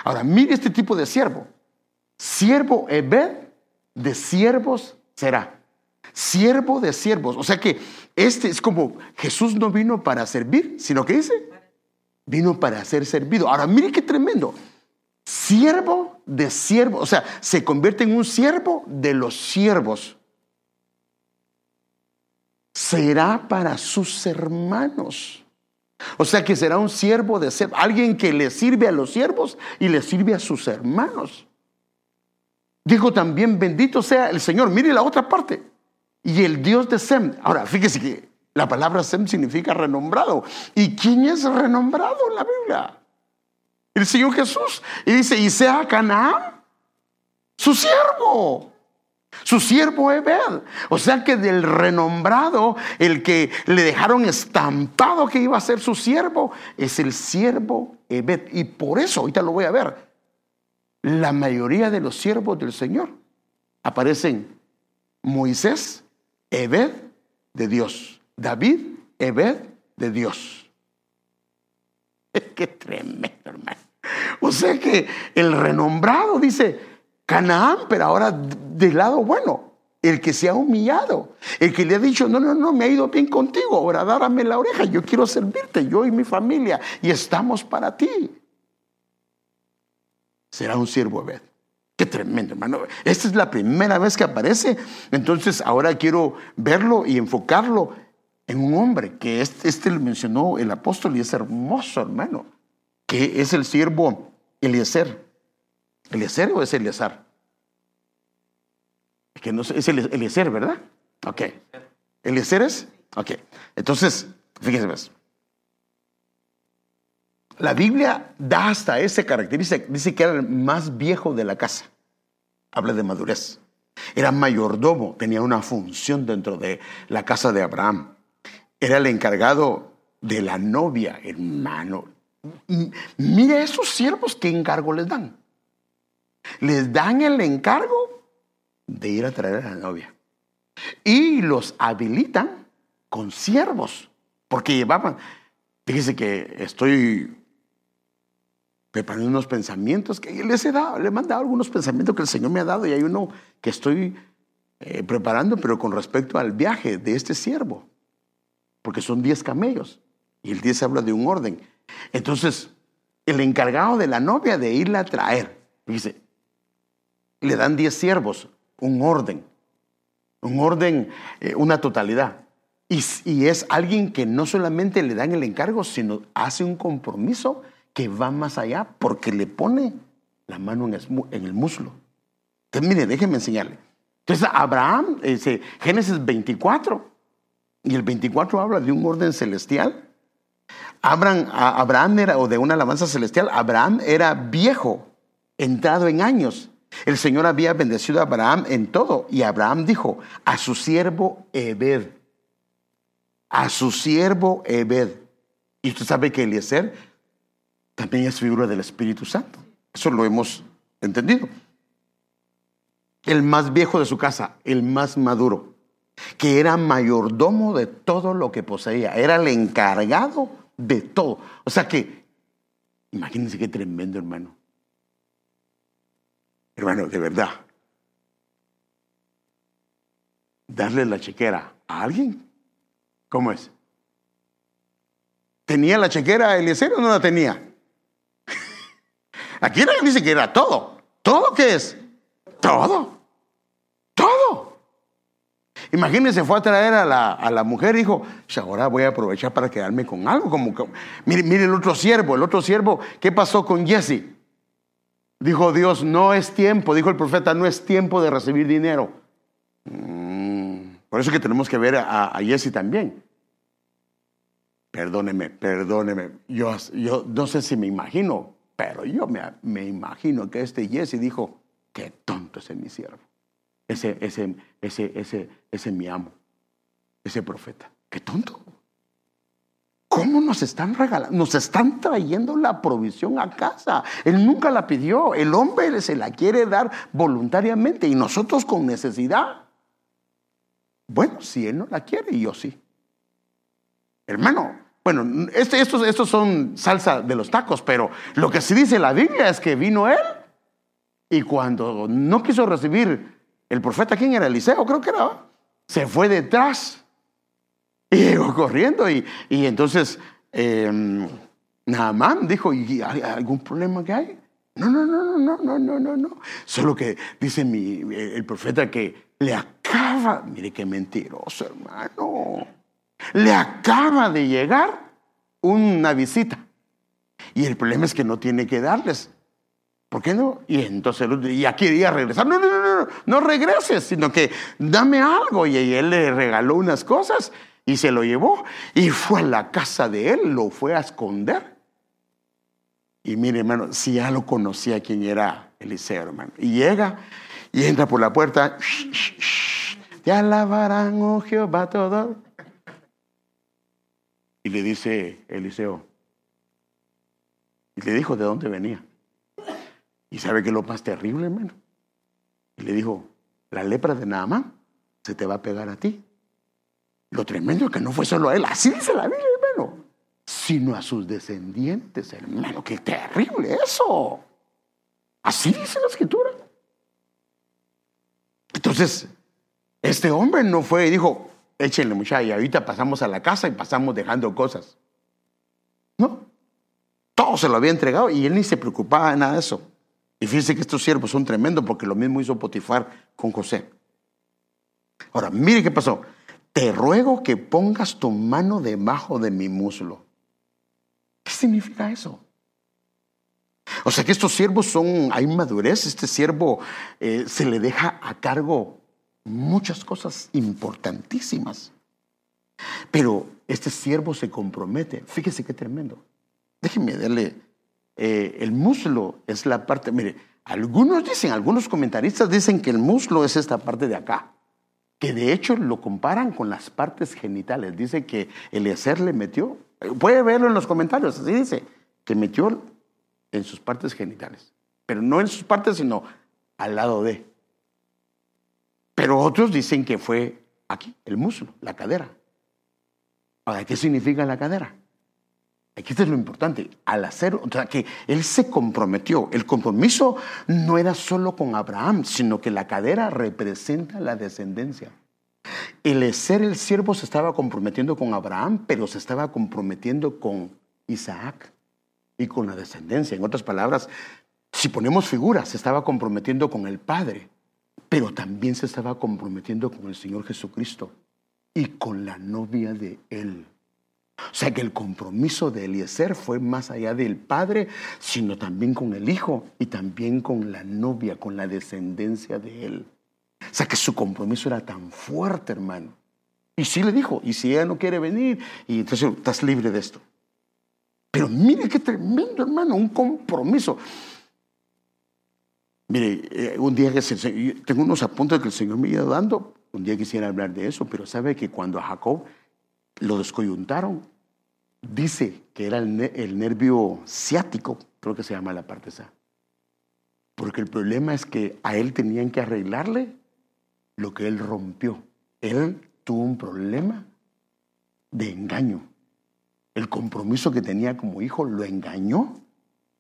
Speaker 1: Ahora, mire este tipo de siervo. Siervo Ebed de siervos será. Siervo de siervos. O sea que este es como Jesús no vino para servir, sino que dice, vino para ser servido. Ahora, mire qué tremendo. Siervo de siervos. O sea, se convierte en un siervo de los siervos será para sus hermanos. O sea que será un siervo de ser, alguien que le sirve a los siervos y le sirve a sus hermanos. Dijo también, bendito sea el Señor. Mire la otra parte. Y el Dios de Sem. Ahora, fíjese que la palabra Sem significa renombrado. ¿Y quién es renombrado en la Biblia? El Señor Jesús. Y dice, y sea Canaán, su siervo su siervo Ebed. O sea que del renombrado, el que le dejaron estampado que iba a ser su siervo, es el siervo Ebed. Y por eso, ahorita lo voy a ver, la mayoría de los siervos del Señor aparecen Moisés, Ebed de Dios. David, Ebed de Dios. Qué tremendo, hermano. O sea que el renombrado dice, Canaán, pero ahora del lado bueno, el que se ha humillado, el que le ha dicho, no, no, no, me ha ido bien contigo, ahora dárame la oreja, yo quiero servirte, yo y mi familia, y estamos para ti. Será un siervo Abed. Qué tremendo, hermano. Esta es la primera vez que aparece, entonces ahora quiero verlo y enfocarlo en un hombre, que este, este mencionó el apóstol y es hermoso, hermano, que es el siervo Eliezer. ¿Eliezer o es Eleazar? Es que no es Eliezer, ¿verdad? Ok. ¿Eliezer es? Ok. Entonces, fíjense más. La Biblia da hasta ese característica. Dice que era el más viejo de la casa. Habla de madurez. Era mayordomo, tenía una función dentro de la casa de Abraham. Era el encargado de la novia, hermano. Mira esos siervos qué encargo les dan les dan el encargo de ir a traer a la novia. Y los habilitan con siervos, porque llevaban, fíjese que estoy preparando unos pensamientos que les he dado, le he mandado algunos pensamientos que el Señor me ha dado y hay uno que estoy eh, preparando, pero con respecto al viaje de este siervo, porque son 10 camellos y el 10 habla de un orden. Entonces, el encargado de la novia de irla a traer, dice, le dan diez siervos, un orden, un orden, eh, una totalidad. Y, es alguien que no solamente le dan el encargo, sino hace un compromiso que va más allá porque le pone la mano en el, muslo. Entonces, mire, déjenme enseñarle. Entonces, Abraham, ese, Génesis 24, y el 24 habla de un orden celestial. Abraham, Abraham era, o de una alabanza celestial, Abraham era viejo, entrado en años, el Señor había bendecido a Abraham en todo y Abraham dijo a su siervo Ebed, a su siervo Ebed. Y usted sabe que Eliezer también es figura del Espíritu Santo. Eso lo hemos entendido. el más viejo de su casa, el más maduro, que era mayordomo de todo lo que poseía, era el encargado de todo. O sea que, imagínense qué tremendo, hermano. Hermano, de verdad. Darle la chequera a alguien. ¿Cómo es? ¿Tenía la chequera Eliezer o no la tenía? Aquí nadie dice que era todo. ¿Todo qué es? Todo. Todo. Imagínense, fue a traer a la, a la mujer y dijo, ahora voy a aprovechar para quedarme con algo. Como, mire, mire el otro siervo, el otro siervo, ¿qué pasó con Jesse? Dijo Dios, no es tiempo, dijo el profeta, no es tiempo de recibir dinero. Mm, por eso que tenemos que ver a, a Jesse también. Perdóneme, perdóneme. Yo, yo no sé si me imagino, pero yo me, me imagino que este Jesse dijo, qué tonto ese mi siervo. Ese, ese, ese, ese, ese mi amo, ese profeta. Qué tonto. ¿Cómo nos están regalando? Nos están trayendo la provisión a casa. Él nunca la pidió. El hombre se la quiere dar voluntariamente y nosotros con necesidad. Bueno, si él no la quiere, yo sí. Hermano, bueno, este, estos, estos son salsa de los tacos, pero lo que sí dice la Biblia es que vino él y cuando no quiso recibir el profeta, ¿quién era? Eliseo, creo que era. Se fue detrás y llegó corriendo. Y, y entonces eh, Naamán dijo, ¿y hay algún problema que hay? No, no, no, no, no, no, no, no. Solo que dice mi, el profeta que le acaba, mire qué mentiroso, hermano. Le acaba de llegar una visita. Y el problema es que no tiene que darles. ¿Por qué no? Y entonces, y aquí quería regresar. No, no, no, no, no regreses, sino que dame algo. Y él le regaló unas cosas y se lo llevó y fue a la casa de él, lo fue a esconder. Y mire, hermano, si ya lo conocía quién era Eliseo, hermano. Y llega y entra por la puerta. Te alabarán, oh Jehová, todo. Y le dice Eliseo. Y le dijo de dónde venía. Y sabe que lo más terrible, hermano. Y le dijo, la lepra de Naamán se te va a pegar a ti. Lo tremendo es que no fue solo a él, así dice la Biblia, hermano, sino a sus descendientes, hermano. Qué terrible eso. Así dice la escritura. Entonces, este hombre no fue y dijo, échenle muchacha, y ahorita pasamos a la casa y pasamos dejando cosas. No, todo se lo había entregado y él ni se preocupaba de nada de eso. Y fíjense que estos siervos son tremendos porque lo mismo hizo Potifar con José. Ahora, mire qué pasó. Te ruego que pongas tu mano debajo de mi muslo. ¿Qué significa eso? O sea que estos siervos son, hay madurez, este siervo eh, se le deja a cargo muchas cosas importantísimas. Pero este siervo se compromete. Fíjese qué tremendo. Déjenme darle eh, el muslo es la parte, mire, algunos dicen, algunos comentaristas dicen que el muslo es esta parte de acá, que de hecho lo comparan con las partes genitales. Dice que Eliezer le metió, puede verlo en los comentarios, así dice, que metió en sus partes genitales, pero no en sus partes, sino al lado de. Pero otros dicen que fue aquí, el muslo, la cadera. Ahora, ¿qué significa la cadera? Aquí es lo importante, al hacer, o sea, que él se comprometió. El compromiso no era solo con Abraham, sino que la cadera representa la descendencia. El ser el siervo se estaba comprometiendo con Abraham, pero se estaba comprometiendo con Isaac y con la descendencia. En otras palabras, si ponemos figuras, se estaba comprometiendo con el Padre, pero también se estaba comprometiendo con el Señor Jesucristo y con la novia de él. O sea que el compromiso de Eliezer fue más allá del padre, sino también con el hijo y también con la novia, con la descendencia de él. O sea que su compromiso era tan fuerte, hermano. Y sí le dijo, y si ella no quiere venir, y entonces estás libre de esto. Pero mire qué tremendo, hermano, un compromiso. Mire, eh, un día que tengo unos apuntes que el Señor me iba dando, un día quisiera hablar de eso, pero sabe que cuando Jacob lo descoyuntaron. Dice que era el, nervio ciático, creo que se llama la parte esa. Porque el problema es que a él tenían que arreglarle lo que él rompió. Él tuvo un problema de engaño. El compromiso que tenía como hijo lo engañó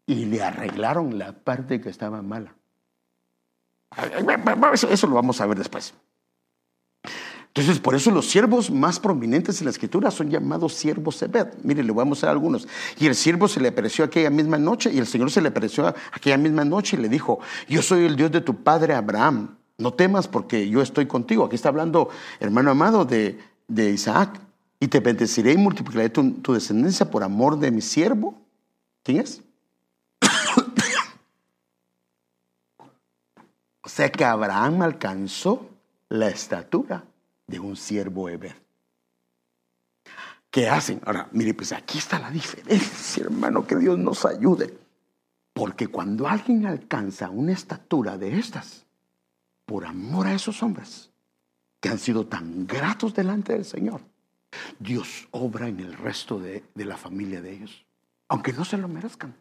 Speaker 1: y le arreglaron la parte que estaba mala. Eso lo vamos a ver después. Entonces, por eso los siervos más prominentes en la escritura son llamados siervos Ebed. Mire, le voy a mostrar algunos. Y el siervo se le apareció aquella misma noche, y el Señor se le apareció aquella misma noche y le dijo, yo soy el Dios de tu padre Abraham. No temas porque yo estoy contigo. Aquí está hablando, hermano amado, de, de Isaac. Y te bendeciré y multiplicaré tu, tu descendencia por amor de mi siervo. ¿Quién es? o sea que Abraham alcanzó la estatura de un siervo Eber. ¿Qué hacen? Ahora, mire, pues aquí está la diferencia, hermano, que Dios nos ayude. Porque cuando alguien alcanza una estatura de estas, por amor a esos hombres que han sido tan gratos delante del Señor, Dios obra en el resto de, de la familia de ellos, aunque no se lo merezcan,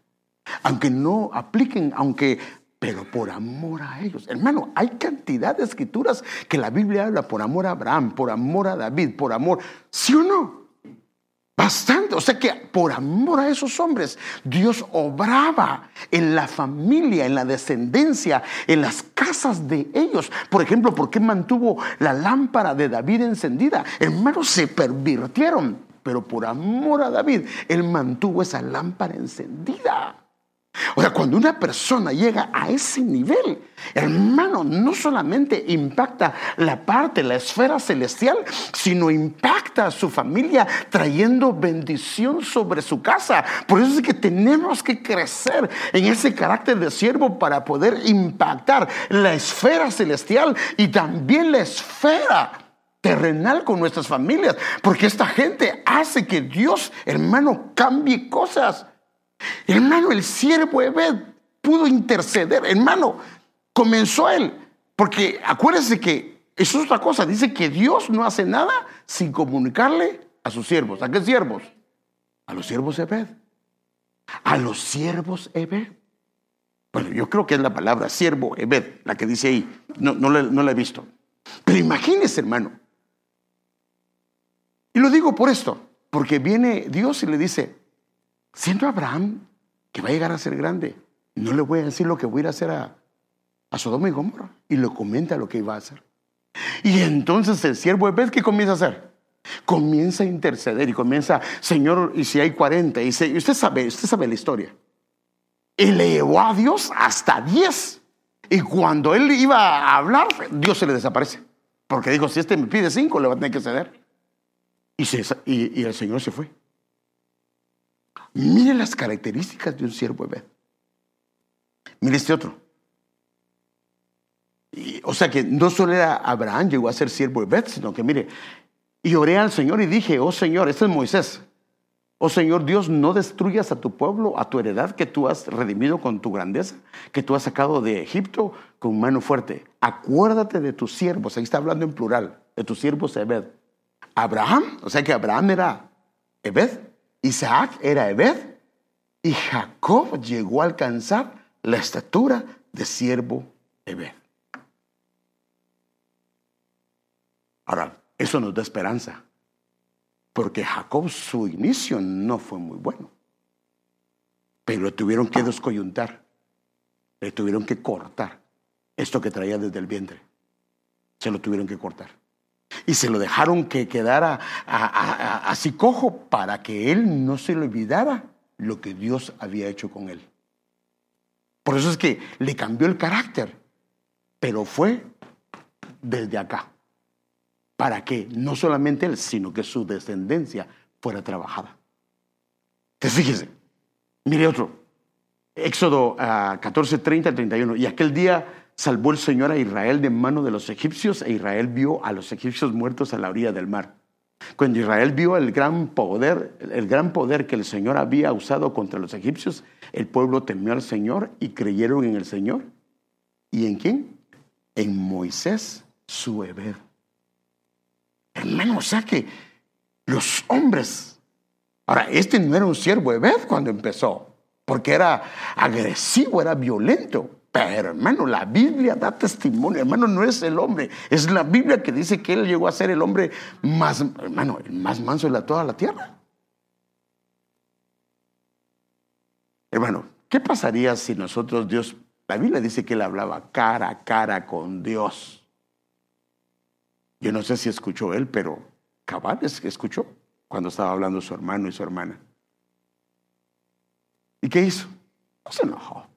Speaker 1: aunque no apliquen, aunque pero por amor a ellos. Hermano, hay cantidad de escrituras que la Biblia habla por amor a Abraham, por amor a David, por amor, ¿sí o no? Bastante, o sea que por amor a esos hombres, Dios obraba en la familia, en la descendencia, en las casas de ellos. Por ejemplo, ¿por qué mantuvo la lámpara de David encendida? Hermanos, se pervirtieron, pero por amor a David, él mantuvo esa lámpara encendida. O sea, cuando una persona llega a ese nivel, hermano, no solamente impacta la parte, la esfera celestial, sino impacta a su familia trayendo bendición sobre su casa. Por eso es que tenemos que crecer en ese carácter de siervo para poder impactar la esfera celestial y también la esfera terrenal con nuestras familias, porque esta gente hace que Dios, hermano, cambie cosas. Hermano, el siervo Ebed pudo interceder. Hermano, comenzó él. Porque acuérdense que eso es otra cosa. Dice que Dios no hace nada sin comunicarle a sus siervos. ¿A qué siervos? A los siervos Ebed. A los siervos Ebed. Bueno, yo creo que es la palabra siervo Ebed, la que dice ahí. No, no, no la he visto. Pero imagínese, hermano. Y lo digo por esto, porque viene Dios y le dice, siendo Abraham, que va a llegar a ser grande, no le voy a decir lo que voy a ir a hacer a, Sodoma y Gomorra. Y le comenta lo que iba a hacer. Y entonces el siervo de ¿qué comienza a hacer? Comienza a interceder y comienza, Señor, y si hay 40, y, usted sabe, usted sabe la historia. Y le llevó a Dios hasta 10. Y cuando él iba a hablar, Dios se le desaparece. Porque dijo, si este me pide 5, le va a tener que ceder. Y el Señor se fue. Mire las características de un siervo Ebed. Mire este otro. o sea que no solo era Abraham, llegó a ser siervo Ebed, sino que mire, y oré al Señor y dije, oh Señor, este es Moisés. Oh Señor Dios, no destruyas a tu pueblo, a tu heredad que tú has redimido con tu grandeza, que tú has sacado de Egipto con mano fuerte. Acuérdate de tus siervos, ahí está hablando en plural, de tus siervos Ebed. Abraham, o sea que Abraham era Ebed, Isaac era Ebed y Jacob llegó a alcanzar la estatura de siervo Ebed. Ahora, eso nos da esperanza, porque Jacob su inicio no fue muy bueno, pero le tuvieron que descoyuntar, le tuvieron que cortar esto que traía desde el vientre, se lo tuvieron que cortar y se lo dejaron que quedara así cojo para que él no se le olvidara lo que Dios había hecho con él. Por eso es que le cambió el carácter, pero fue desde acá, para que no solamente él, sino que su descendencia fuera trabajada. Entonces fíjese, mire otro, Éxodo 14, 30 31, y aquel día salvó el Señor a Israel de mano de los egipcios e Israel vio a los egipcios muertos a la orilla del mar. Cuando Israel vio el gran poder, el gran poder que el Señor había usado contra los egipcios, el pueblo temió al Señor y creyeron en el Señor. ¿Y en quién? En Moisés, su Ebed. Hermano, o sea que los hombres. Ahora, este no era un siervo Ebed cuando empezó, porque era agresivo, era violento. Pero hermano, la Biblia da testimonio, hermano, no es el hombre, es la Biblia que dice que él llegó a ser el hombre más, hermano, el más manso de toda la tierra. Hermano, ¿qué pasaría si nosotros Dios, la Biblia dice que él hablaba cara a cara con Dios? Yo no sé si escuchó él, pero cabal es que escuchó cuando estaba hablando su hermano y su hermana. ¿Y qué hizo? No se enojó.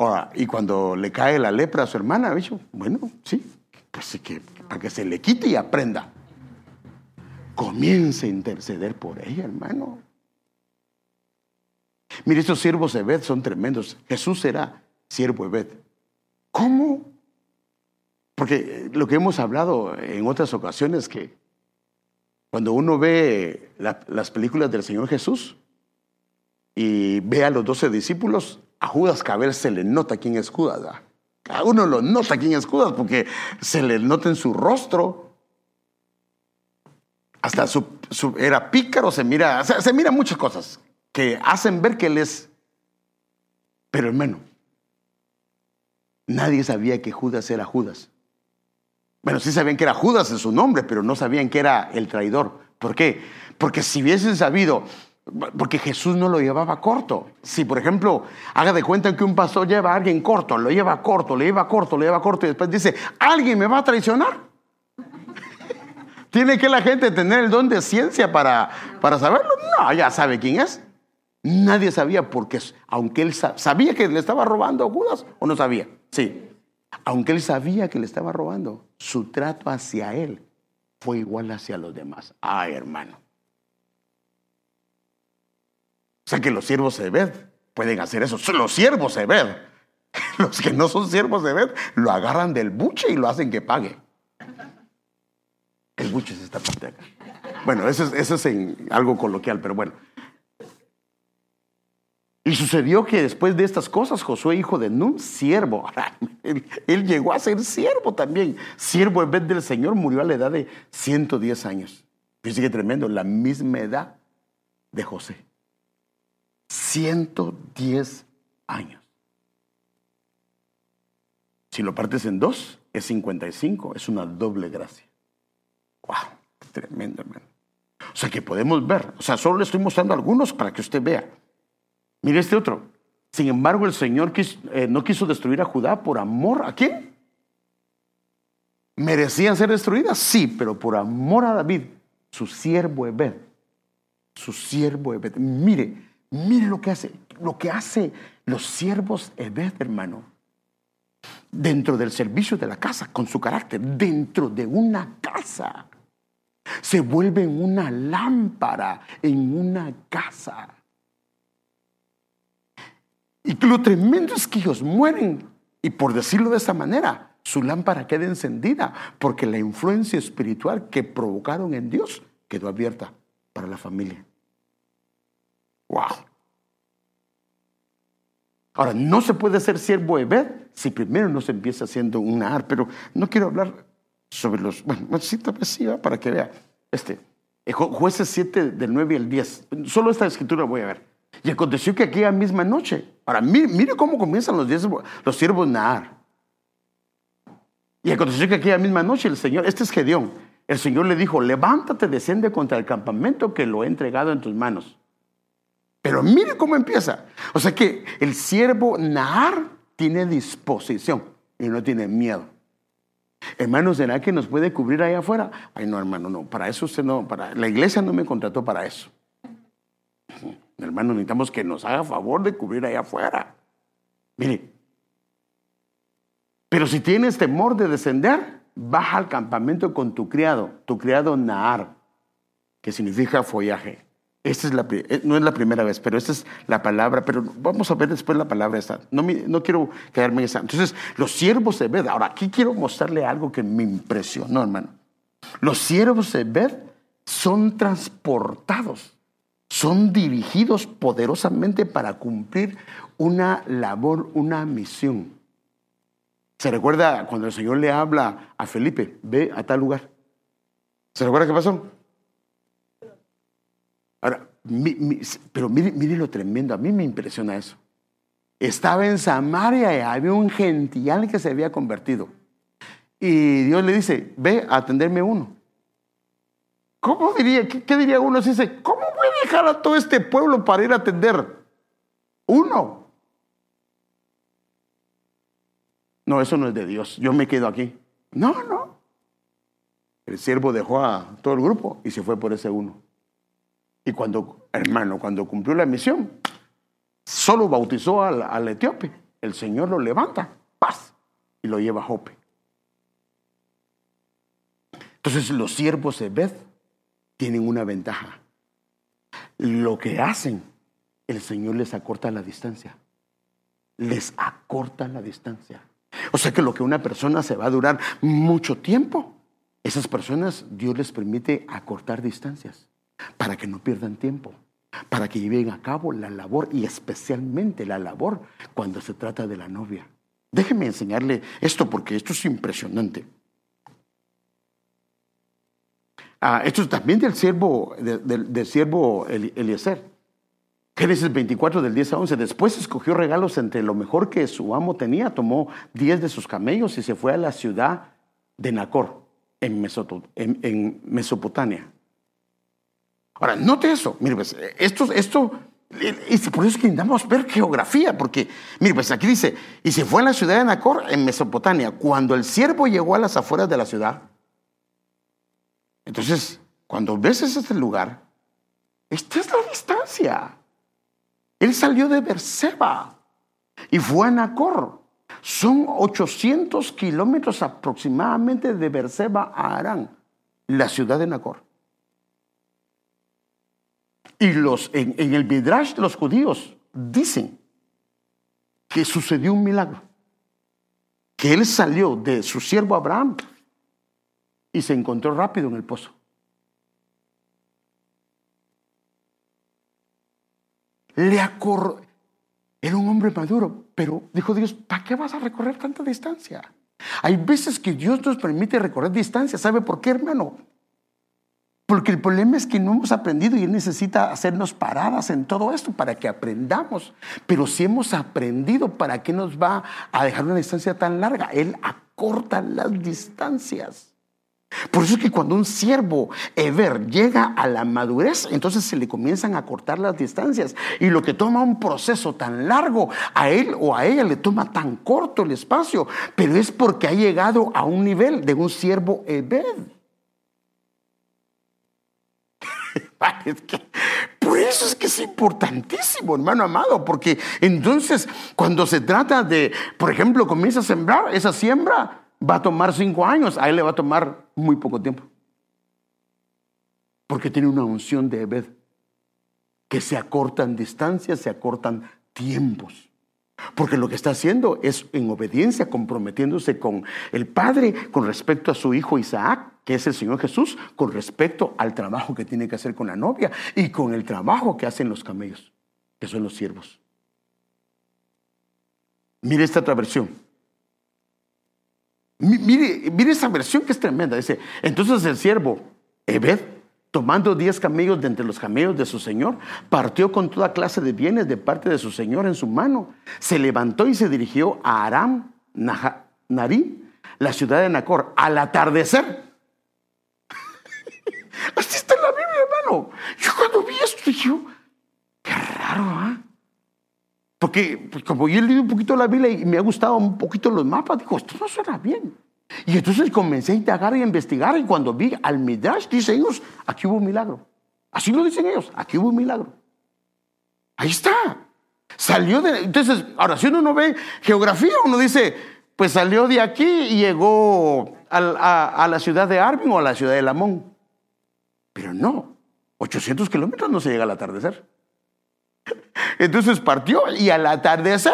Speaker 1: Ahora, y cuando le cae la lepra a su hermana, ha dicho, bueno, sí, pues que para que se le quite y aprenda. Comience a interceder por ella, hermano. Mire, estos siervos de Ebed son tremendos. Jesús era siervo Ebed. ¿Cómo? Porque lo que hemos hablado en otras ocasiones que cuando uno ve las películas del Señor Jesús y ve a los doce discípulos, a Judas Cabel se le nota quién es Judas. A uno lo nota quién es Judas porque se le nota en su rostro. Hasta su, era pícaro, se mira, se, se mira muchas cosas que hacen ver que él es. Pero hermano, nadie sabía que Judas era Judas. Bueno, sí sabían que era Judas en su nombre, pero no sabían que era el traidor. ¿Por qué? Porque si hubiesen sabido porque Jesús no lo llevaba corto. Si, por ejemplo, haga de cuenta que un pastor lleva a alguien corto, lo lleva corto, le lleva corto, le lleva corto y después dice, ¿alguien me va a traicionar? ¿Tiene que la gente tener el don de ciencia para, para saberlo? No, ya sabe quién es. Nadie sabía porque, aunque él sabía que le estaba robando a Judas, o no sabía, sí. Aunque él sabía que le estaba robando, su trato hacia él fue igual hacia los demás. Ay, hermano. O sea que los siervos de Ebed pueden hacer eso. Los siervos de Ebed. Los que no son siervos de Ebed lo agarran del buche y lo hacen que pague. El buche es esta parte acá. Bueno, eso es, es en algo coloquial, pero bueno. Y sucedió que después de estas cosas, Josué, hijo de Nun, siervo, él, él, llegó a ser siervo también. Siervo en vez del Señor murió a la edad de 110 años. Fíjese que tremendo, la misma edad de José. 110 años. Si lo partes en dos, es 55, es una doble gracia. ¡Wow! Tremendo, hermano. O sea que podemos ver, o sea, solo le estoy mostrando algunos para que usted vea. Mire este otro. Sin embargo, el Señor eh, no quiso destruir a Judá por amor. ¿A quién? ¿Merecían ser destruidas? Sí, pero por amor a David, su siervo Ebed. Su siervo Ebed. Mire, Mire lo que hace, lo que hace los siervos Ebed, hermano. Dentro del servicio de la casa, con su carácter, dentro de una casa. Se vuelven una lámpara en una casa. Y lo tremendo es que ellos mueren. Y por decirlo de esa manera, su lámpara queda encendida porque la influencia espiritual que provocaron en Dios quedó abierta para la familia. Wow. Ahora, no se puede ser siervo ver si primero no se empieza haciendo un ar, pero no quiero hablar sobre los. Bueno, sí, para que vea. Este, eh, jueces 7 del 9 al 10. Solo esta escritura voy a ver. Y aconteció que aquella misma noche, ahora mire, mire cómo comienzan los, diez, los siervos Nahar. Y aconteció que aquella misma noche el Señor, este es Gedeón, el Señor le dijo, levántate, desciende contra el campamento que lo he entregado en tus manos. Pero mire cómo empieza. O sea que el siervo Nahar tiene disposición y no tiene miedo. Hermano, ¿será que nos puede cubrir ahí afuera? Ay, no, hermano, no. Para eso usted no, para la iglesia no me contrató para eso. Hermano, necesitamos que nos haga favor de cubrir ahí afuera. Mire, pero si tienes temor de descender, baja al campamento con tu criado, tu criado Nahar, que significa follaje. Esta es la, eh, no es la primera vez, pero esta es la palabra, pero vamos a ver después la palabra esta. No, no quiero quedarme en esa. Entonces, los siervos de Bed, ahora aquí quiero mostrarle algo que me impresionó, hermano. Los siervos de Bed son transportados, son dirigidos poderosamente para cumplir una labor, una misión. ¿Se recuerda cuando el Señor le habla a Felipe, ve a tal lugar? ¿Se recuerda qué pasó? Pero mire, lo tremendo, a mí me impresiona eso. Estaba en Samaria y había un gentile que se había convertido. Y Dios le dice, ve a atenderme uno. ¿Cómo diría, qué, diría uno si dice, ¿cómo voy a dejar a todo este pueblo para ir a atender? Uno. No, eso no es de Dios, yo me quedo aquí. No, no. El siervo dejó a todo el grupo y se fue por ese uno. Y cuando, hermano, cuando cumplió la misión, solo bautizó al, etíope. El Señor lo levanta, paz, y lo lleva a Jope. Entonces los siervos de Beth tienen una ventaja. Lo que hacen, el Señor les acorta la distancia. Les acorta la distancia. O sea que lo que una persona se va a durar mucho tiempo, esas personas Dios les permite acortar distancias para que no pierdan tiempo, para que lleven a cabo la labor y especialmente la labor cuando se trata de la novia. Déjeme enseñarle esto porque esto es impresionante. Ah, esto es también del siervo, del siervo Eliezer. Génesis 24 del 10 a 11. Después escogió regalos entre lo mejor que su amo tenía, tomó 10 de sus camellos y se fue a la ciudad de Nacor, en, Mesopotamia. Ahora, note eso. Mire, pues, esto, esto, por eso es que intentamos ver geografía, porque, mire, pues aquí dice, y se fue a la ciudad de Nacor, en Mesopotamia. Cuando el siervo llegó a las afueras de la ciudad, entonces, cuando ves ese lugar, esta es la distancia. Él salió de Berseba y fue a Nacor. Son 800 kilómetros aproximadamente de Berseba a Arán, la ciudad de Nacor. Y los, en, el Midrash de los judíos dicen que sucedió un milagro. Que él salió de su siervo Abraham y se encontró rápido en el pozo. Le acor... Era un hombre maduro, pero dijo Dios, ¿para qué vas a recorrer tanta distancia? Hay veces que Dios nos permite recorrer distancia. ¿Sabe por qué, hermano? Porque el problema es que no hemos aprendido y Él necesita hacernos paradas en todo esto para que aprendamos. Pero si hemos aprendido, ¿para qué nos va a dejar una distancia tan larga? Él acorta las distancias. Por eso es que cuando un siervo Ever llega a la madurez, entonces se le comienzan a cortar las distancias. Y lo que toma un proceso tan largo, a él o a ella le toma tan corto el espacio, pero es porque ha llegado a un nivel de un siervo Ever. Por eso es que es importantísimo, hermano amado, porque entonces cuando se trata de, por ejemplo, comienza a sembrar, esa siembra va a tomar cinco años, a él le va a tomar muy poco tiempo. Porque tiene una unción de Ebed, que se acortan distancias, se acortan tiempos. Porque lo que está haciendo es en obediencia, comprometiéndose con el Padre con respecto a su hijo Isaac, que es el Señor Jesús, con respecto al trabajo que tiene que hacer con la novia y con el trabajo que hacen los camellos, que son los siervos. Mire esta otra versión. Mire, esa versión que es tremenda. Dice, entonces el siervo, Ebed, tomando diez camellos de entre los camellos de su señor, partió con toda clase de bienes de parte de su señor en su mano. Se levantó y se dirigió a Aram, Narí, la ciudad de Nacor, al atardecer. Así está en la Biblia, hermano. Yo cuando vi esto dije, qué raro, ¿ah? Porque pues, como yo he leído un poquito la Biblia y me ha gustado un poquito los mapas, digo, esto no suena bien. Y entonces comencé a indagar y a investigar y cuando vi al Midrash, dicen ellos, aquí hubo un milagro. Así lo dicen ellos, aquí hubo un milagro. Ahí está. Salió de... Entonces, ahora, si uno no ve geografía, uno dice, pues salió de aquí y llegó a, la ciudad de Arvin o a la ciudad de Lamón. Pero no, 800 kilómetros no se llega al atardecer. Entonces partió y al atardecer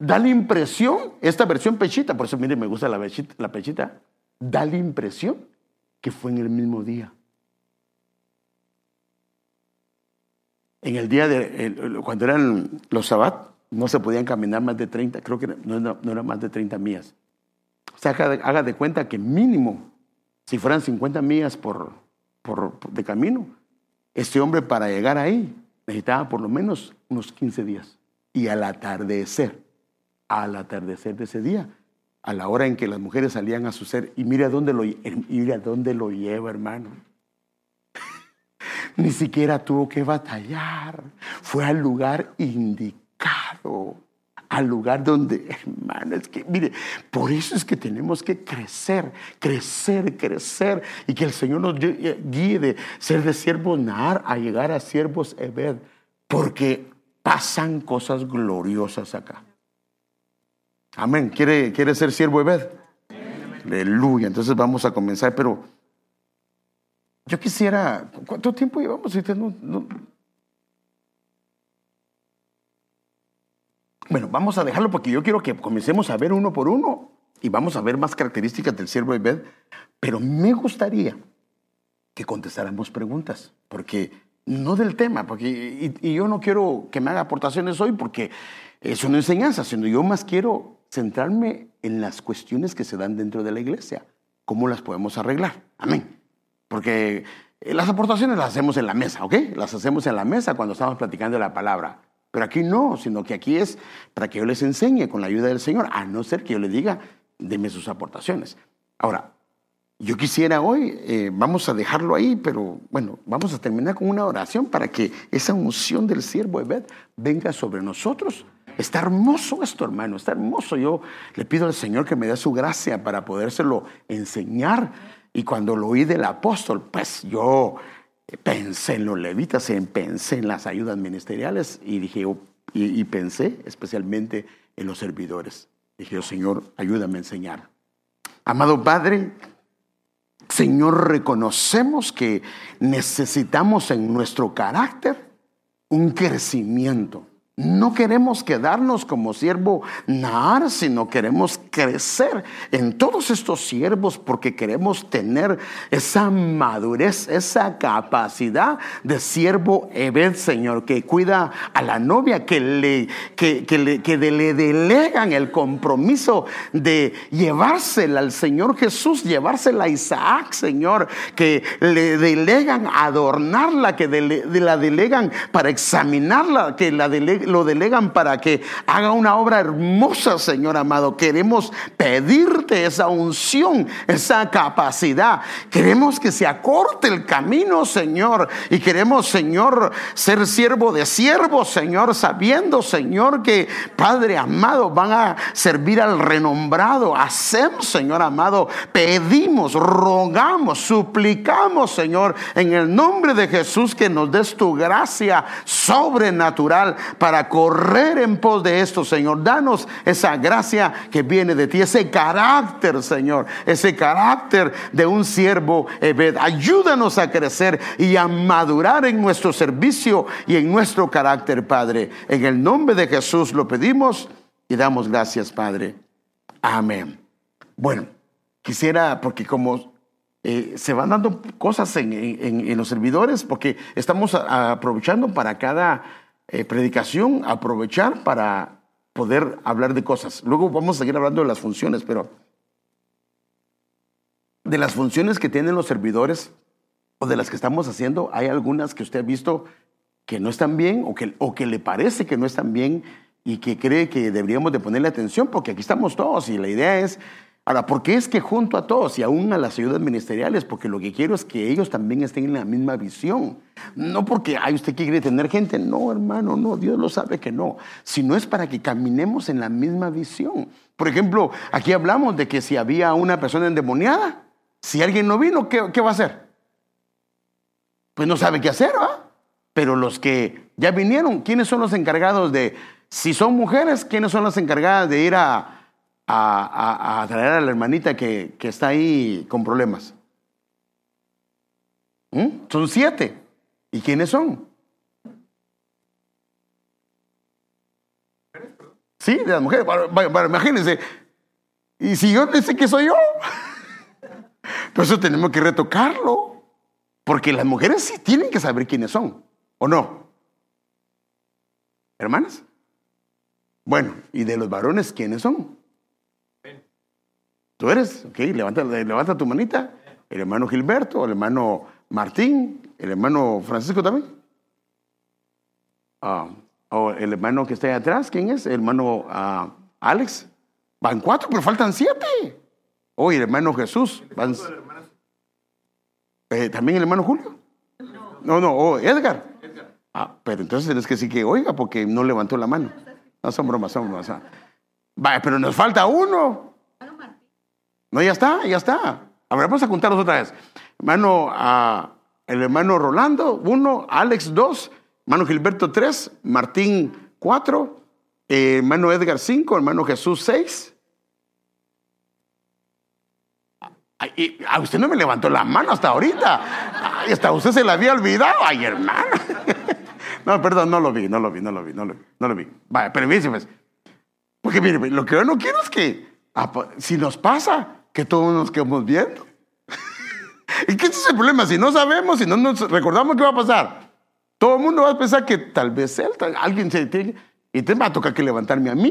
Speaker 1: da la impresión, esta versión pechita, por eso mire, me gusta la pechita, da la impresión que fue en el mismo día. En el día de, cuando eran los sabat, no se podían caminar más de 30, creo que no, no, eran más de 30 millas. O sea, haga de, cuenta que mínimo, si fueran 50 millas por, por, de camino, este hombre para llegar ahí necesitaba por lo menos unos 15 días. Y al atardecer, al atardecer de ese día, a la hora en que las mujeres salían a su ser, y mira dónde lo, dónde lo lleva, hermano. Ni siquiera tuvo que batallar. Fue al lugar indicado al lugar donde, hermano, es que, mire, por eso es que tenemos que crecer, crecer, crecer, y que el Señor nos guíe de ser de siervos Nahar a llegar a siervos Ebed, porque pasan cosas gloriosas acá. Amén. ¿Quiere, quiere ser siervo Ebed? Aleluya. Entonces vamos a comenzar, pero yo quisiera, ¿cuánto tiempo llevamos? no, Bueno, vamos a dejarlo porque yo quiero que comencemos a ver uno por uno y vamos a ver más características del siervo de Bed, pero me gustaría que contestáramos preguntas, porque no del tema, porque y, yo no quiero que me haga aportaciones hoy porque es una enseñanza, sino yo más quiero centrarme en las cuestiones que se dan dentro de la iglesia, cómo las podemos arreglar. Amén. Porque las aportaciones las hacemos en la mesa, ¿ok? Las hacemos en la mesa cuando estamos platicando la palabra. Pero aquí no, sino que aquí es para que yo les enseñe con la ayuda del Señor, a no ser que yo les diga, deme sus aportaciones. Ahora, yo quisiera hoy, eh, vamos a dejarlo ahí, pero bueno, vamos a terminar con una oración para que esa unción del siervo Ebed venga sobre nosotros. Está hermoso esto, hermano, está hermoso. Yo le pido al Señor que me dé su gracia para podérselo enseñar. Y cuando lo oí del apóstol, pues yo pensé en los levitas, pensé en las ayudas ministeriales y dije, oh, y, pensé especialmente en los servidores. Dije, oh, Señor, ayúdame a enseñar. Amado Padre, Señor, reconocemos que necesitamos en nuestro carácter un crecimiento. No queremos quedarnos como siervo Nahar, sino queremos crecer en todos estos siervos porque queremos tener esa madurez, esa capacidad de siervo Ebed, Señor, que cuida a la novia, que le, que, le, que le delegan el compromiso de llevársela al Señor Jesús, llevársela a Isaac, Señor, que le delegan adornarla, que la delegan para examinarla, que la delegan lo delegan para que haga una obra hermosa, Señor amado. Queremos pedirte esa unción, esa capacidad. Queremos que se acorte el camino, Señor. Y queremos, Señor, ser siervo de siervos, Señor, sabiendo, Señor, que Padre amado van a servir al renombrado. Hacemos, Señor amado. Pedimos, rogamos, suplicamos, Señor, en el nombre de Jesús que nos des tu gracia sobrenatural para correr en pos de esto, Señor. Danos esa gracia que viene de ti, ese carácter, Señor, ese carácter de un siervo Ebed. Ayúdanos a crecer y a madurar en nuestro servicio y en nuestro carácter, Padre. En el nombre de Jesús lo pedimos y damos gracias, Padre. Amén. Bueno, quisiera, porque como eh, se van dando cosas en, los servidores porque estamos aprovechando para cada eh, predicación, aprovechar para poder hablar de cosas. Luego vamos a seguir hablando de las funciones, pero de las funciones que tienen los servidores o de las que estamos haciendo, hay algunas que usted ha visto que no están bien o que, o que le parece que no están bien y que cree que deberíamos de ponerle atención porque aquí estamos todos y la idea es Ahora, ¿por qué es que junto a todos y aún a las ayudas ministeriales? Porque lo que quiero es que ellos también estén en la misma visión. No porque, ay, usted quiere tener gente. No, hermano, no, Dios lo sabe que no. Sino es para que caminemos en la misma visión. Por ejemplo, aquí hablamos de que si había una persona endemoniada, si alguien no vino, ¿qué, qué va a hacer? Pues no sabe qué hacer, ¿va? Pero los que ya vinieron, ¿quiénes son los encargados de, si son mujeres, quiénes son las encargadas de ir a a, traer a la hermanita que, está ahí con problemas. ¿Mm? Son siete. ¿Y quiénes son? Sí, de las mujeres. Bueno, imagínense. Y si yo dice que soy yo, pues eso tenemos que retocarlo. Porque las mujeres sí tienen que saber quiénes son, ¿o no? ¿Hermanas? Bueno, ¿y de los varones quiénes son? Tú eres, ok, levanta, levanta tu manita. El hermano Gilberto, el hermano Martín, ¿El hermano Francisco también? Ah, ¿O el hermano que está ahí atrás? ¿Quién es? ¿El hermano ah, Alex? Van cuatro, pero faltan siete. Oh, el hermano Jesús. Van... Eh, ¿También el hermano Julio? No, no, oh, Edgar. Ah, pero entonces tienes que decir que oiga porque no levantó la mano. No son bromas, son bromas. Vaya, pero nos falta uno. No, ya está, ya está. A ver, vamos a contarlos otra vez. Hermano, a el hermano Rolando, uno, Alex, dos, hermano Gilberto, tres, Martín, cuatro, eh, hermano Edgar, cinco, hermano Jesús, seis. a usted no me levantó la mano hasta ahorita. Ay, hasta usted se la había olvidado. Ay, hermano. No, perdón, no lo vi, no lo vi, no lo vi, no lo vi. No lo vi. Vaya, pero pues. Porque mire, lo que yo no quiero es que, si nos pasa, que todos nos quedemos viendo. ¿Y qué es el problema? Si no sabemos, si no nos recordamos qué va a pasar, todo el mundo va a pensar que tal vez él, alguien se tiene, y te va a tocar que levantarme a mí.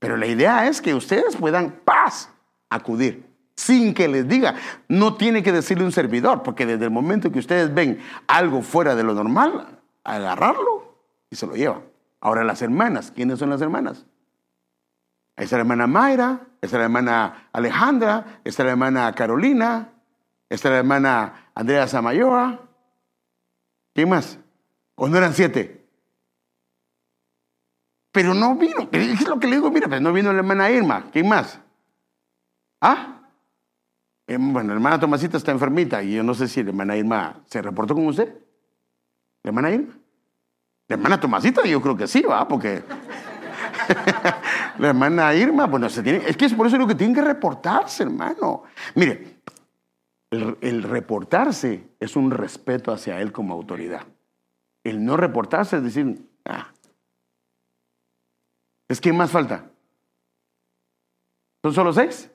Speaker 1: Pero la idea es que ustedes puedan paz acudir sin que les diga. No tiene que decirle un servidor, porque desde el momento que ustedes ven algo fuera de lo normal, agarrarlo y se lo llevan. Ahora las hermanas, ¿quiénes son las hermanas? Esa es la hermana Mayra, esa es la hermana Alejandra, esta es la hermana Carolina, esta es la hermana Andrea Samayoa. ¿Quién más? ¿O no eran siete? Pero no vino. Es lo que le digo, mira, pues no vino la hermana Irma. ¿Quién más? ¿Ah? Eh, bueno, la hermana Tomasita está enfermita y yo no sé si la hermana Irma se reportó con usted. ¿La hermana Irma? La hermana Tomasita yo creo que sí, va, porque la hermana Irma, bueno, se tiene, es que es por eso lo que tienen que reportarse, hermano. Mire, el, reportarse es un respeto hacia él como autoridad. El no reportarse es decir, ah, ¿es quién más falta? ¿Son solo seis?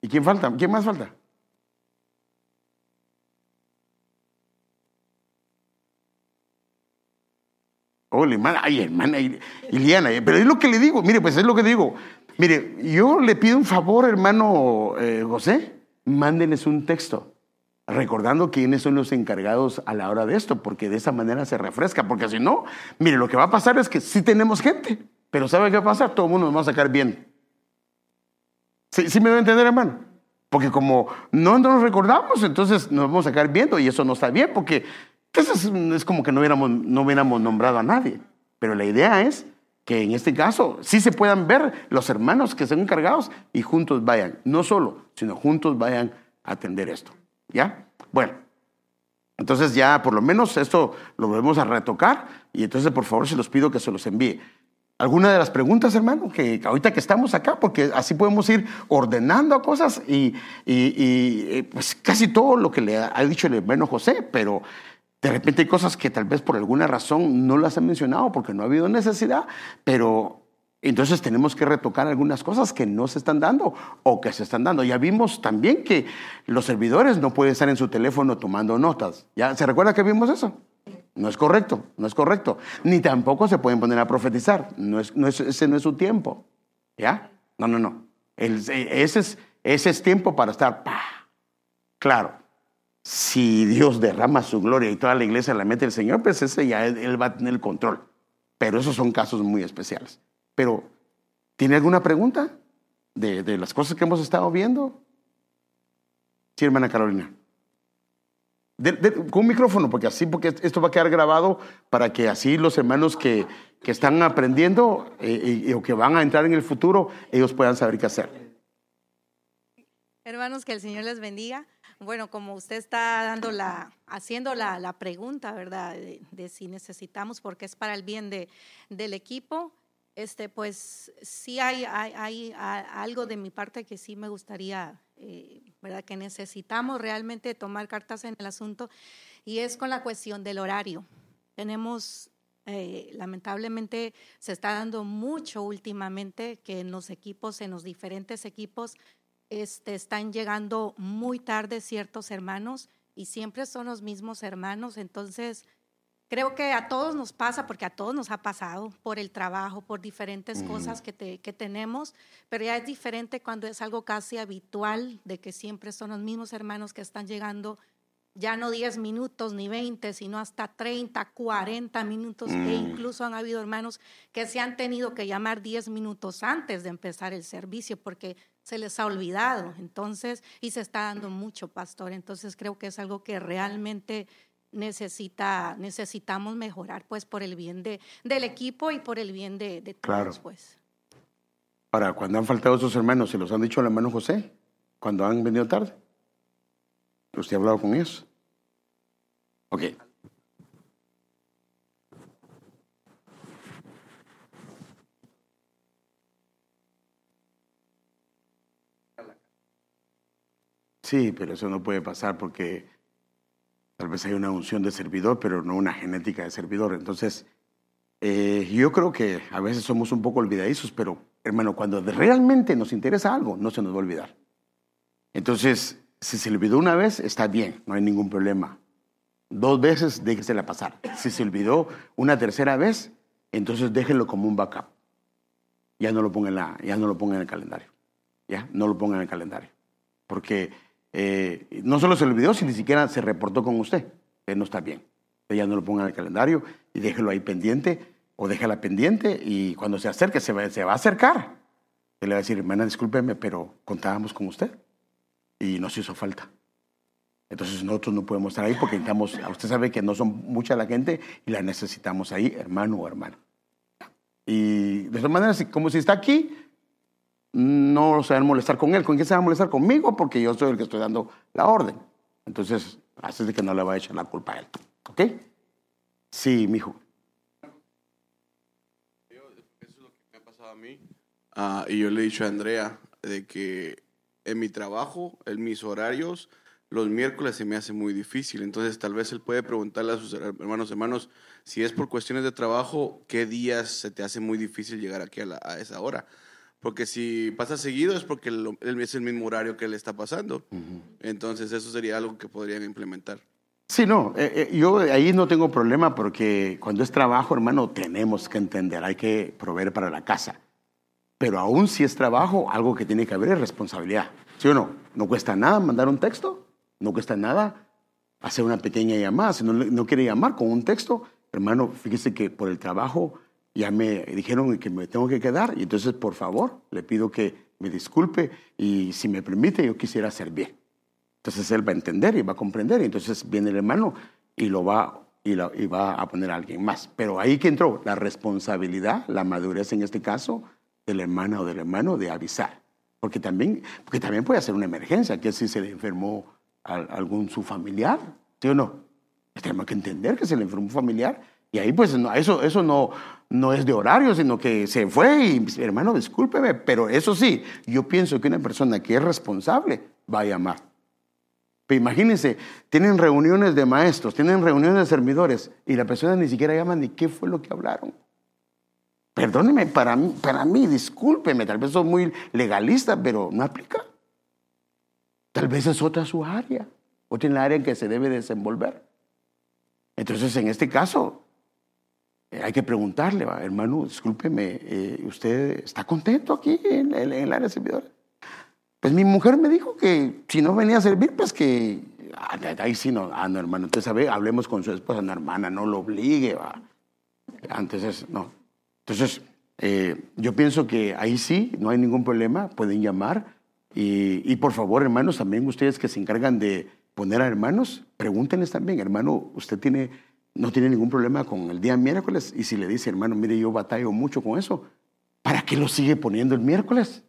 Speaker 1: ¿Y quién falta? ¿Quién más falta? Oh, hermana, ay, hermana Iliana, pero es lo que le digo, mire, pues es lo que digo. Mire, yo le pido un favor, hermano eh, José, mándenles un texto, recordando quiénes son los encargados a la hora de esto, porque de esa manera se refresca, porque si no, mire, lo que va a pasar es que sí tenemos gente, pero ¿sabe qué va a pasar? Todo el mundo nos va a sacar bien. ¿Sí, me va entender, hermano? Porque como no nos recordamos, entonces nos vamos a sacar viendo y eso no está bien, porque entonces es como que no hubiéramos, no hubiéramos nombrado a nadie. Pero la idea es que en este caso sí se puedan ver los hermanos que sean encargados y juntos vayan, no solo, sino juntos vayan a atender esto. ¿Ya? Bueno, entonces ya por lo menos esto lo volvemos a retocar y entonces por favor se los pido que se los envíe. ¿Alguna de las preguntas, hermano? Que ahorita que estamos acá, porque así podemos ir ordenando cosas y, y, y pues casi todo lo que le ha dicho el hermano José, pero de repente hay cosas que tal vez por alguna razón no las he mencionado porque no ha habido necesidad, pero entonces tenemos que retocar algunas cosas que no se están dando o que se están dando. Ya vimos también que los servidores no pueden estar en su teléfono tomando notas. ¿Ya se recuerda que vimos eso? No es correcto, no es correcto. Ni tampoco se pueden poner a profetizar. No es, no es, ese no es su tiempo. ¿Ya? No, no, no. ese, es, ese es tiempo para estar. Claro, si Dios derrama su gloria y toda la iglesia la mete el Señor, pues ese ya él va a tener el control. Pero esos son casos muy especiales. Pero, ¿tiene alguna pregunta de, las cosas que hemos estado viendo? Sí, hermana Carolina. con un micrófono, porque así, porque esto va a quedar grabado para que así los hermanos que, que están aprendiendo eh, o que van a entrar en el futuro, ellos puedan saber qué hacer.
Speaker 2: Hermanos, que el Señor les bendiga. Bueno, como usted está dando la, haciendo la, pregunta, ¿verdad? De, si necesitamos, porque es para el bien de, del equipo, este, pues sí hay, algo de mi parte que sí me gustaría, eh, ¿verdad? Que necesitamos realmente tomar cartas en el asunto y es con la cuestión del horario. Tenemos eh, lamentablemente se está dando mucho últimamente que en los equipos, en los diferentes equipos, este, están llegando muy tarde ciertos hermanos y siempre son los mismos hermanos. Entonces, creo que a todos nos pasa, porque a todos nos ha pasado por el trabajo, por diferentes cosas que, que tenemos, pero ya es diferente cuando es algo casi habitual de que siempre son los mismos hermanos que están llegando ya no 10 minutos ni 20, sino hasta 30, 40 minutos. E
Speaker 1: Mm.
Speaker 2: incluso han habido hermanos que se han tenido que llamar 10 minutos antes de empezar el servicio porque se les ha olvidado. Entonces, y se está dando mucho, pastor. Entonces, creo que es algo que realmente necesita, necesitamos mejorar, pues, por el bien de, del equipo y por el bien de, de todos,
Speaker 1: Claro.
Speaker 2: pues.
Speaker 1: Ahora, cuando han faltado esos hermanos, ¿se los han dicho al hermano José? Cuando han venido tarde. ¿Usted ha hablado con ellos? Ok. Sí, pero eso no puede pasar porque tal vez hay una unción de servidor, pero no una genética de servidor. Entonces, eh, yo creo que a veces somos un poco olvidadizos, pero hermano, cuando realmente nos interesa algo, no se nos va a olvidar. Entonces, si se olvidó una vez, está bien, no hay ningún problema. Dos veces, déjesela pasar. Si se olvidó una tercera vez, entonces déjenlo como un backup. Ya no lo ponga en, ya no lo ponga en el calendario. Ya, no lo ponga en el calendario. Porque eh, no solo se olvidó, si ni siquiera se reportó con usted, que no está bien. Ya no lo ponga en el calendario y déjelo ahí pendiente o déjala pendiente y cuando se acerque, se va, se a acercar. Él le va a decir, hermana, discúlpeme, pero contábamos con usted y nos hizo falta. Entonces nosotros no podemos estar ahí porque necesitamos, usted sabe que no son mucha la gente y la necesitamos ahí, hermano o hermana. Y de todas maneras, como si está aquí, no se van a molestar con él. ¿Con quién se va a molestar? Conmigo, porque yo soy el que estoy dando la orden. Entonces, así de que no le va a echar la culpa a él. ¿Ok? Sí, mijo.
Speaker 3: Eso es lo que me ha pasado a mí. Ah, y yo le he dicho a Andrea de que en mi trabajo, en mis horarios, los miércoles se me hace muy difícil. Entonces, tal vez él puede preguntarle a sus hermanos, hermanos, si es por cuestiones de trabajo, ¿qué días se te hace muy difícil llegar aquí a esa hora? Porque si pasa seguido es porque lo- es el mismo horario que le está pasando. Entonces, eso sería algo que podrían implementar.
Speaker 1: Sí, no, eh, eh, yo ahí no tengo problema porque cuando es trabajo, hermano, tenemos que entender, hay que proveer para la casa. Pero aún si es trabajo, algo que tiene que haber es responsabilidad. ¿Sí o no? No cuesta nada mandar un texto, no cuesta nada hacer una pequeña llamada. Si no, no quiere llamar con un texto, hermano, fíjese que por el trabajo ya me dijeron que me tengo que quedar y entonces, por favor, le pido que me disculpe y si me permite, yo quisiera bien. Entonces él va a entender y va a comprender. Y entonces viene el hermano y lo va, y, la- y va a poner a alguien más. Pero ahí que entró la responsabilidad, la madurez en este caso, de la hermana o del hermano de avisar. Porque también, porque también puede ser una emergencia, que si se le enfermó a, algún su familiar, ¿sí o no? Tenemos que entender que se le enfermó un familiar. Y ahí pues no, eso, eso no, no es de horario, sino que se fue y hermano, discúlpeme, pero eso sí, yo pienso que una persona que es responsable va a llamar. Pero imagínense, tienen reuniones de maestros, tienen reuniones de servidores y la persona ni siquiera llama ni qué fue lo que hablaron. Perdóneme, para mí, para mí, discúlpeme, tal vez soy muy legalista, pero no aplica. Tal vez es otra su área, otra en la área en que se debe desenvolver. Entonces, en este caso, hay que preguntarle, va, hermano, discúlpeme, eh, ¿usted está contento aquí en, en- en el área de? Pues mi mujer me dijo que si no venía a servir, pues que ah, ahí sí no, ah, no, hermano, entonces a ver, hablemos con su esposa, no, hermana, no lo obligue, va. Entonces, no. Entonces, eh, yo pienso que ahí sí, no hay ningún problema, pueden llamar. Y, y por favor, hermanos, también ustedes que se encargan de poner a hermanos, pregúntenles también, hermano, usted tiene, no tiene ningún problema con el día miércoles. Y si le dice, hermano, mire, yo batallo mucho con eso, ¿para qué lo sigue poniendo el miércoles?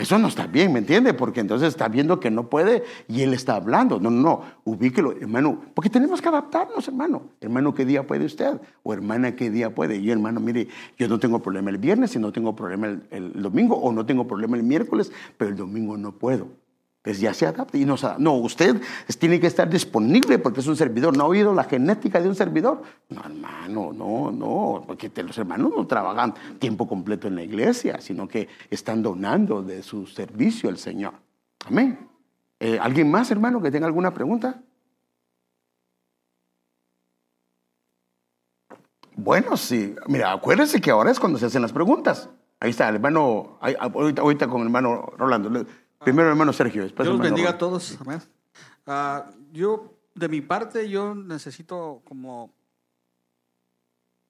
Speaker 1: Eso no está bien, ¿me entiende? Porque entonces está viendo que no puede y él está hablando. No, no, no, ubíquelo, hermano, porque tenemos que adaptarnos, hermano. Hermano, ¿qué día puede usted? O hermana, ¿qué día puede? Y hermano, mire, yo no tengo problema el viernes y no tengo problema el, el domingo, o no tengo problema el miércoles, pero el domingo no puedo. Pues ya se adapta y nos adapta. No, usted tiene que estar disponible porque es un servidor. ¿No ha oído la genética de un servidor? No, hermano, no, no, porque los hermanos no trabajan tiempo completo en la iglesia, sino que están donando de su servicio al Señor. Amén. Eh, ¿Alguien más, hermano, que tenga alguna pregunta? Bueno, sí. Mira, acuérdese que ahora es cuando se hacen las preguntas. Ahí está, el hermano, ahí- ahorita, ahorita con el hermano Rolando. Primero hermano Sergio, después
Speaker 4: Dios los bendiga a todos. amén. Ah, yo de mi parte, yo necesito como,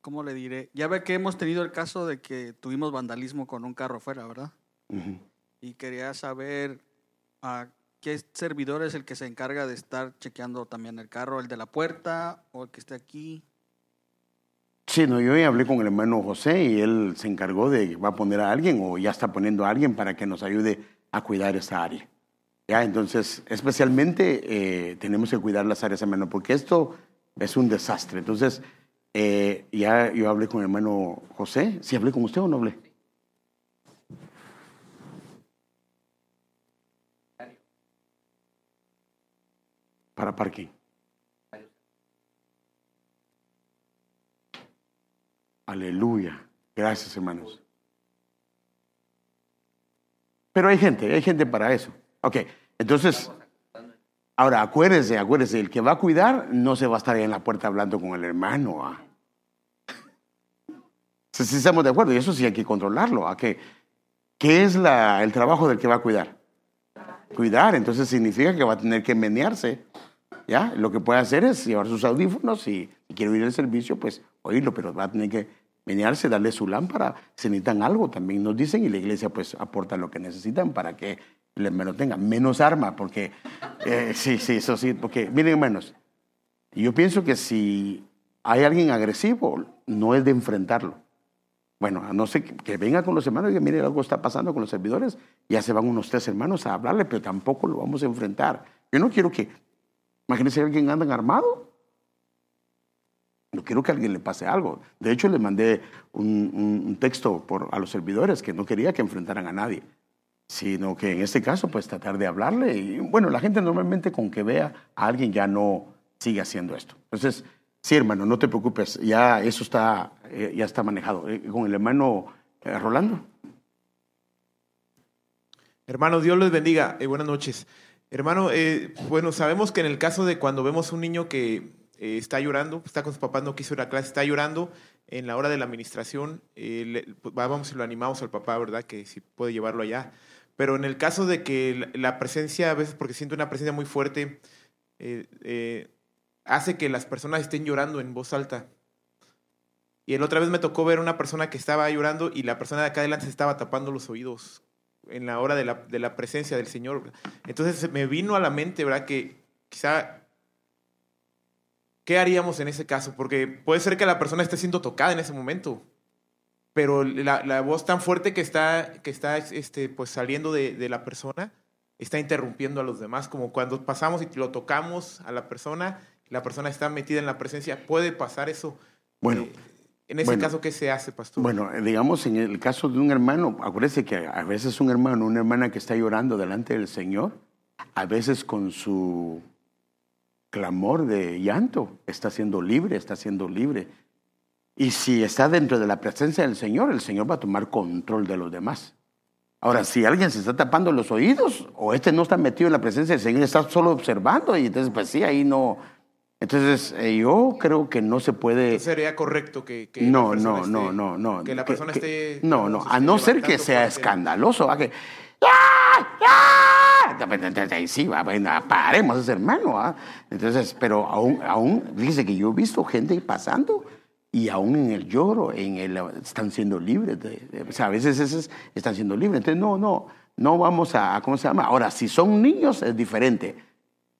Speaker 4: ¿cómo le diré? Ya ve que hemos tenido el caso de que tuvimos vandalismo con un carro afuera, ¿verdad? Y quería saber a qué servidor es el que se encarga de estar chequeando también el carro, el de la puerta o el que esté aquí.
Speaker 1: Sí, no, yo ya hablé con el hermano José y él se encargó de, va a poner a alguien o ya está poniendo a alguien para que nos ayude a cuidar esa área. Ya, entonces, especialmente eh, tenemos que cuidar las áreas, hermano, porque esto es un desastre. Entonces, eh, ya yo hablé con el hermano José. ¿Sí hablé con usted o no hablé? Para parking. Aleluya. Gracias, hermanos. Pero hay gente, hay gente para eso. Ok, entonces, ahora acuérdese, acuérdese, el que va a cuidar no se va a estar ahí en la puerta hablando con el hermano. ¿ah? Sí, sí estamos de acuerdo, y eso sí hay que controlarlo. ¿a qué, ¿Qué es el trabajo del que va a cuidar? Cuidar, entonces significa que va a tener que menearse. ¿Ya? Lo que puede hacer es llevar sus audífonos y si quiere oír el servicio, pues oírlo, pero va a tener que menearse, darle su lámpara. Si necesitan algo, también nos dicen y la iglesia pues aporta lo que necesitan para que el hermano tenga menos arma, porque eh, sí, sí, eso sí, porque miren hermanos, yo pienso que si hay alguien agresivo, no es de enfrentarlo. Bueno, a no ser que, que venga con los hermanos y que mire algo está pasando con los servidores, ya se van unos tres hermanos a hablarle, pero tampoco lo vamos a enfrentar. Yo no quiero que, imagínense alguien anda armado. No quiero que a alguien le pase algo. De hecho, le mandé un, texto por, a los servidores que no quería que enfrentaran a nadie, sino que en este caso, pues tratar de hablarle. Y bueno, la gente normalmente con que vea a alguien ya no sigue haciendo esto. Entonces, sí, hermano, no te preocupes, ya eso está, eh, ya está manejado. Eh, con el hermano eh, Rolando.
Speaker 5: Hermano, Dios les bendiga. Buenas noches. Hermano, bueno, sabemos que en el caso de cuando vemos un niño que eh, está llorando, está con sus papás, no quiso ir a clase, está llorando, en la hora de la administración, eh, pues, vamos y lo animamos al papá, ¿verdad? Que si puede llevarlo allá. Pero en el caso de que la, la presencia, a veces porque siento una presencia muy fuerte, eh, hace que las personas estén llorando en voz alta. Y el otra vez me tocó ver una persona que estaba llorando y la persona de acá adelante se estaba tapando los oídos en la hora de la, de la presencia del Señor. Entonces me vino a la mente, ¿verdad? Que quizá, ¿qué haríamos en ese caso? Porque puede ser que la persona esté siendo tocada en ese momento, pero la, la voz tan fuerte que está, que está este, pues, saliendo de, de la persona está interrumpiendo a los demás, como cuando pasamos y lo tocamos a la persona, la persona está metida en la presencia, puede pasar eso.
Speaker 1: Bueno,
Speaker 5: Eh, en ese
Speaker 1: bueno.
Speaker 5: caso, ¿qué se hace, pastor?
Speaker 1: Bueno, eh, digamos, en el caso de un hermano, acuérdese que a veces un hermano, una hermana que está llorando delante del Señor, a veces con su clamor de llanto está siendo libre, está siendo libre. Y si está dentro de la presencia del Señor, el Señor va a tomar control de los demás. Ahora, si alguien se está tapando los oídos o este no está metido en la presencia del Señor, está solo observando y entonces, pues sí, ahí no. Entonces, eh, yo creo que no se puede...
Speaker 5: Sería correcto que, que la
Speaker 1: No,
Speaker 5: persona
Speaker 1: no,
Speaker 5: esté-
Speaker 1: no, no, no.
Speaker 5: Que la persona esté.
Speaker 1: No, no, a
Speaker 5: este,
Speaker 1: no ser que sea escandaloso. ¿va? Que, ¡Ya! ¡Ya! Entonces, Ahí sí, bueno, paremos ese hermano. ¿va? Entonces, pero aún, aún, fíjese que yo he visto gente pasando y aún en el lloro, en el, están siendo libres. de- de- o sea, a veces esos están siendo libres. Entonces, no, no, no vamos a, ¿cómo se llama? Ahora, si son niños es diferente.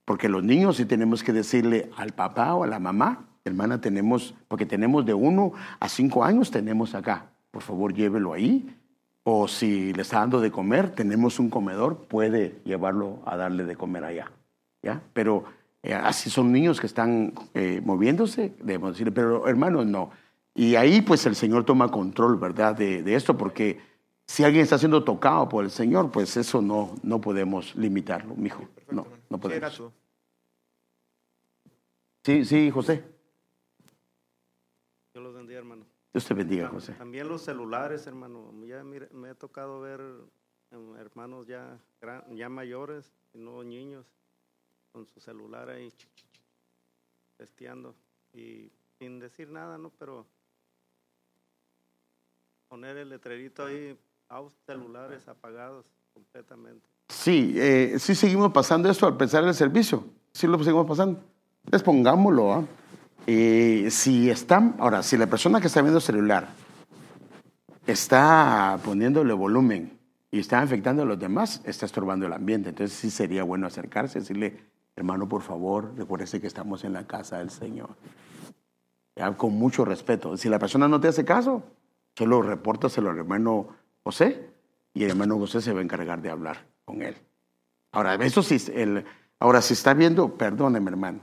Speaker 1: Porque los niños sí tenemos que decirle al papá o a la mamá, hermana, tenemos, porque tenemos de uno a cinco años, tenemos acá, por favor llévelo ahí. O si le está dando de comer, tenemos un comedor, puede llevarlo a darle de comer allá. ¿ya? Pero eh, así son niños que están eh, moviéndose, debemos decirle, pero hermanos no. Y ahí pues el Señor toma control, ¿verdad? De, de esto, porque si alguien está siendo tocado por el Señor, pues eso no, no podemos limitarlo, mijo. No, no podemos. Sí, sí, José.
Speaker 6: Dios los bendiga, hermano.
Speaker 1: Dios te bendiga, José.
Speaker 6: También los celulares, hermano. Ya mire, me ha tocado ver em, hermanos ya, ya mayores, y no niños, con su celular ahí testeando y sin decir nada, ¿no? Pero poner el letrerito ahí, aus celulares apagados completamente.
Speaker 1: Sí, eh, sí seguimos pasando esto al pensar el servicio. Sí lo seguimos pasando. Entonces pongámoslo, ¿ah? Eh, si está, ahora, si la persona que está viendo celular está poniéndole volumen y está afectando a los demás, está estorbando el ambiente. Entonces sí sería bueno acercarse y decirle, hermano, por favor, recuérdese que estamos en la casa del Señor. Con mucho respeto. Si la persona no te hace caso, solo repórtaselo al hermano José y el hermano José se va a encargar de hablar con él. Ahora, eso sí, el, ahora si está viendo, perdóneme hermano,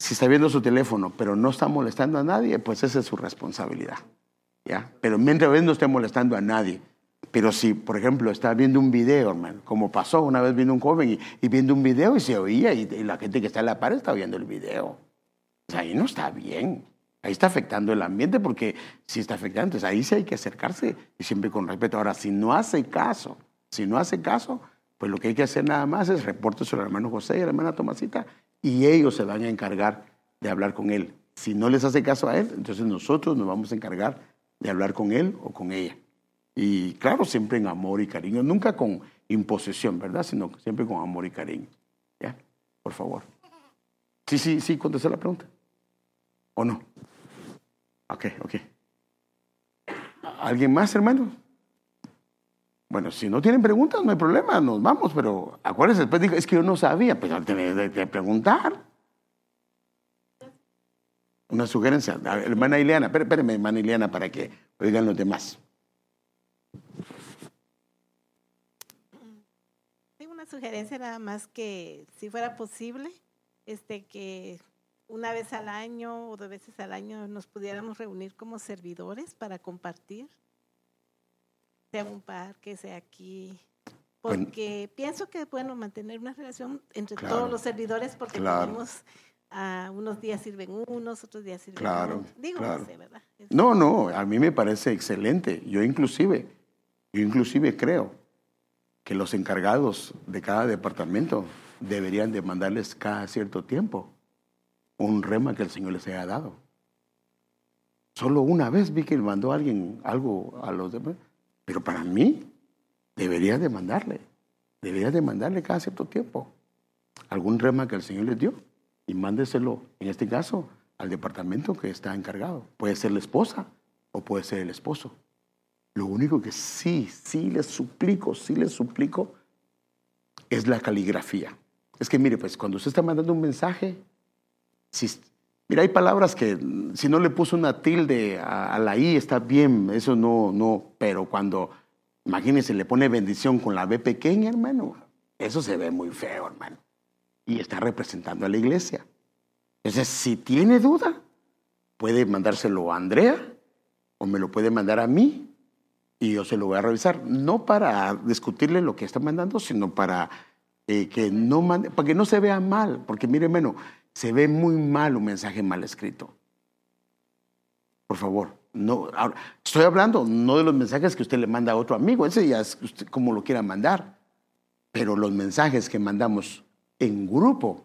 Speaker 1: si está viendo su teléfono, pero no está molestando a nadie, pues esa es su responsabilidad. ¿ya? Pero mientras no esté molestando a nadie. Pero si, por ejemplo, está viendo un video, hermano, como pasó, una vez vino un joven y, viendo un video y se oía y, la gente que está en la pared está viendo el video. Sea, ahí no está bien. Ahí está afectando el ambiente porque si está afectando, entonces ahí sí hay que acercarse y siempre con respeto. Ahora, si no hace caso, si no hace caso, pues lo que hay que hacer nada más es reporte sobre el hermano José y la hermana Tomasita y ellos se van a encargar de hablar con él. Si no les hace caso a él, entonces nosotros nos vamos a encargar de hablar con él o con ella. Y claro, siempre en amor y cariño, nunca con imposición, ¿verdad? Sino siempre con amor y cariño. ¿Ya? Por favor. Sí, sí, sí, contesté la pregunta. ¿O no? Ok, ok. ¿Alguien más, hermano? Bueno, si no tienen preguntas, no hay problema, nos vamos, pero acuérdense, después digo, es que yo no sabía, pues tenés que preguntar. Una sugerencia, hermana Ileana, espérame, hermana Ileana, para que oigan los demás.
Speaker 7: Tengo una sugerencia nada más que, si fuera posible, este, que una vez al año o dos veces al año nos pudiéramos reunir como servidores para compartir sea un parque, sea aquí. Porque pienso que es bueno mantener una relación entre todos los servidores porque tenemos uh, unos días sirven unos, otros días sirven
Speaker 1: claro,
Speaker 7: otros. Digo,
Speaker 1: no
Speaker 7: sé, ¿verdad?
Speaker 1: No, no, a mí me parece excelente. Yo inclusive, yo inclusive creo que los encargados de cada departamento deberían de mandarles cada cierto tiempo un rema que el Señor les haya dado. Solo una vez vi que mandó a alguien algo a los demás. Pero para mí, debería demandarle, debería demandarle cada cierto tiempo algún rema que el Señor les dio y mándeselo, en este caso, al departamento que está encargado. Puede ser la esposa o puede ser el esposo. Lo único que sí, sí les suplico, sí les suplico, es la caligrafía. Es que mire, pues cuando usted está mandando un mensaje, si, Mira, hay palabras que si no le puso una tilde a, la I está bien, eso no, no, pero cuando, imagínense, le pone bendición con la B pequeña, hermano, eso se ve muy feo, hermano. Y está representando a la iglesia. Entonces, si tiene duda, puede mandárselo a Andrea o me lo puede mandar a mí y yo se lo voy a revisar. No para discutirle lo que está mandando, sino para eh, no para que no se vea mal. Porque mire, hermano, se ve muy mal un mensaje mal escrito. Por favor, no, estoy hablando no de los mensajes que usted le manda a otro amigo, ese ya es como lo quiera mandar, pero los mensajes que mandamos en grupo,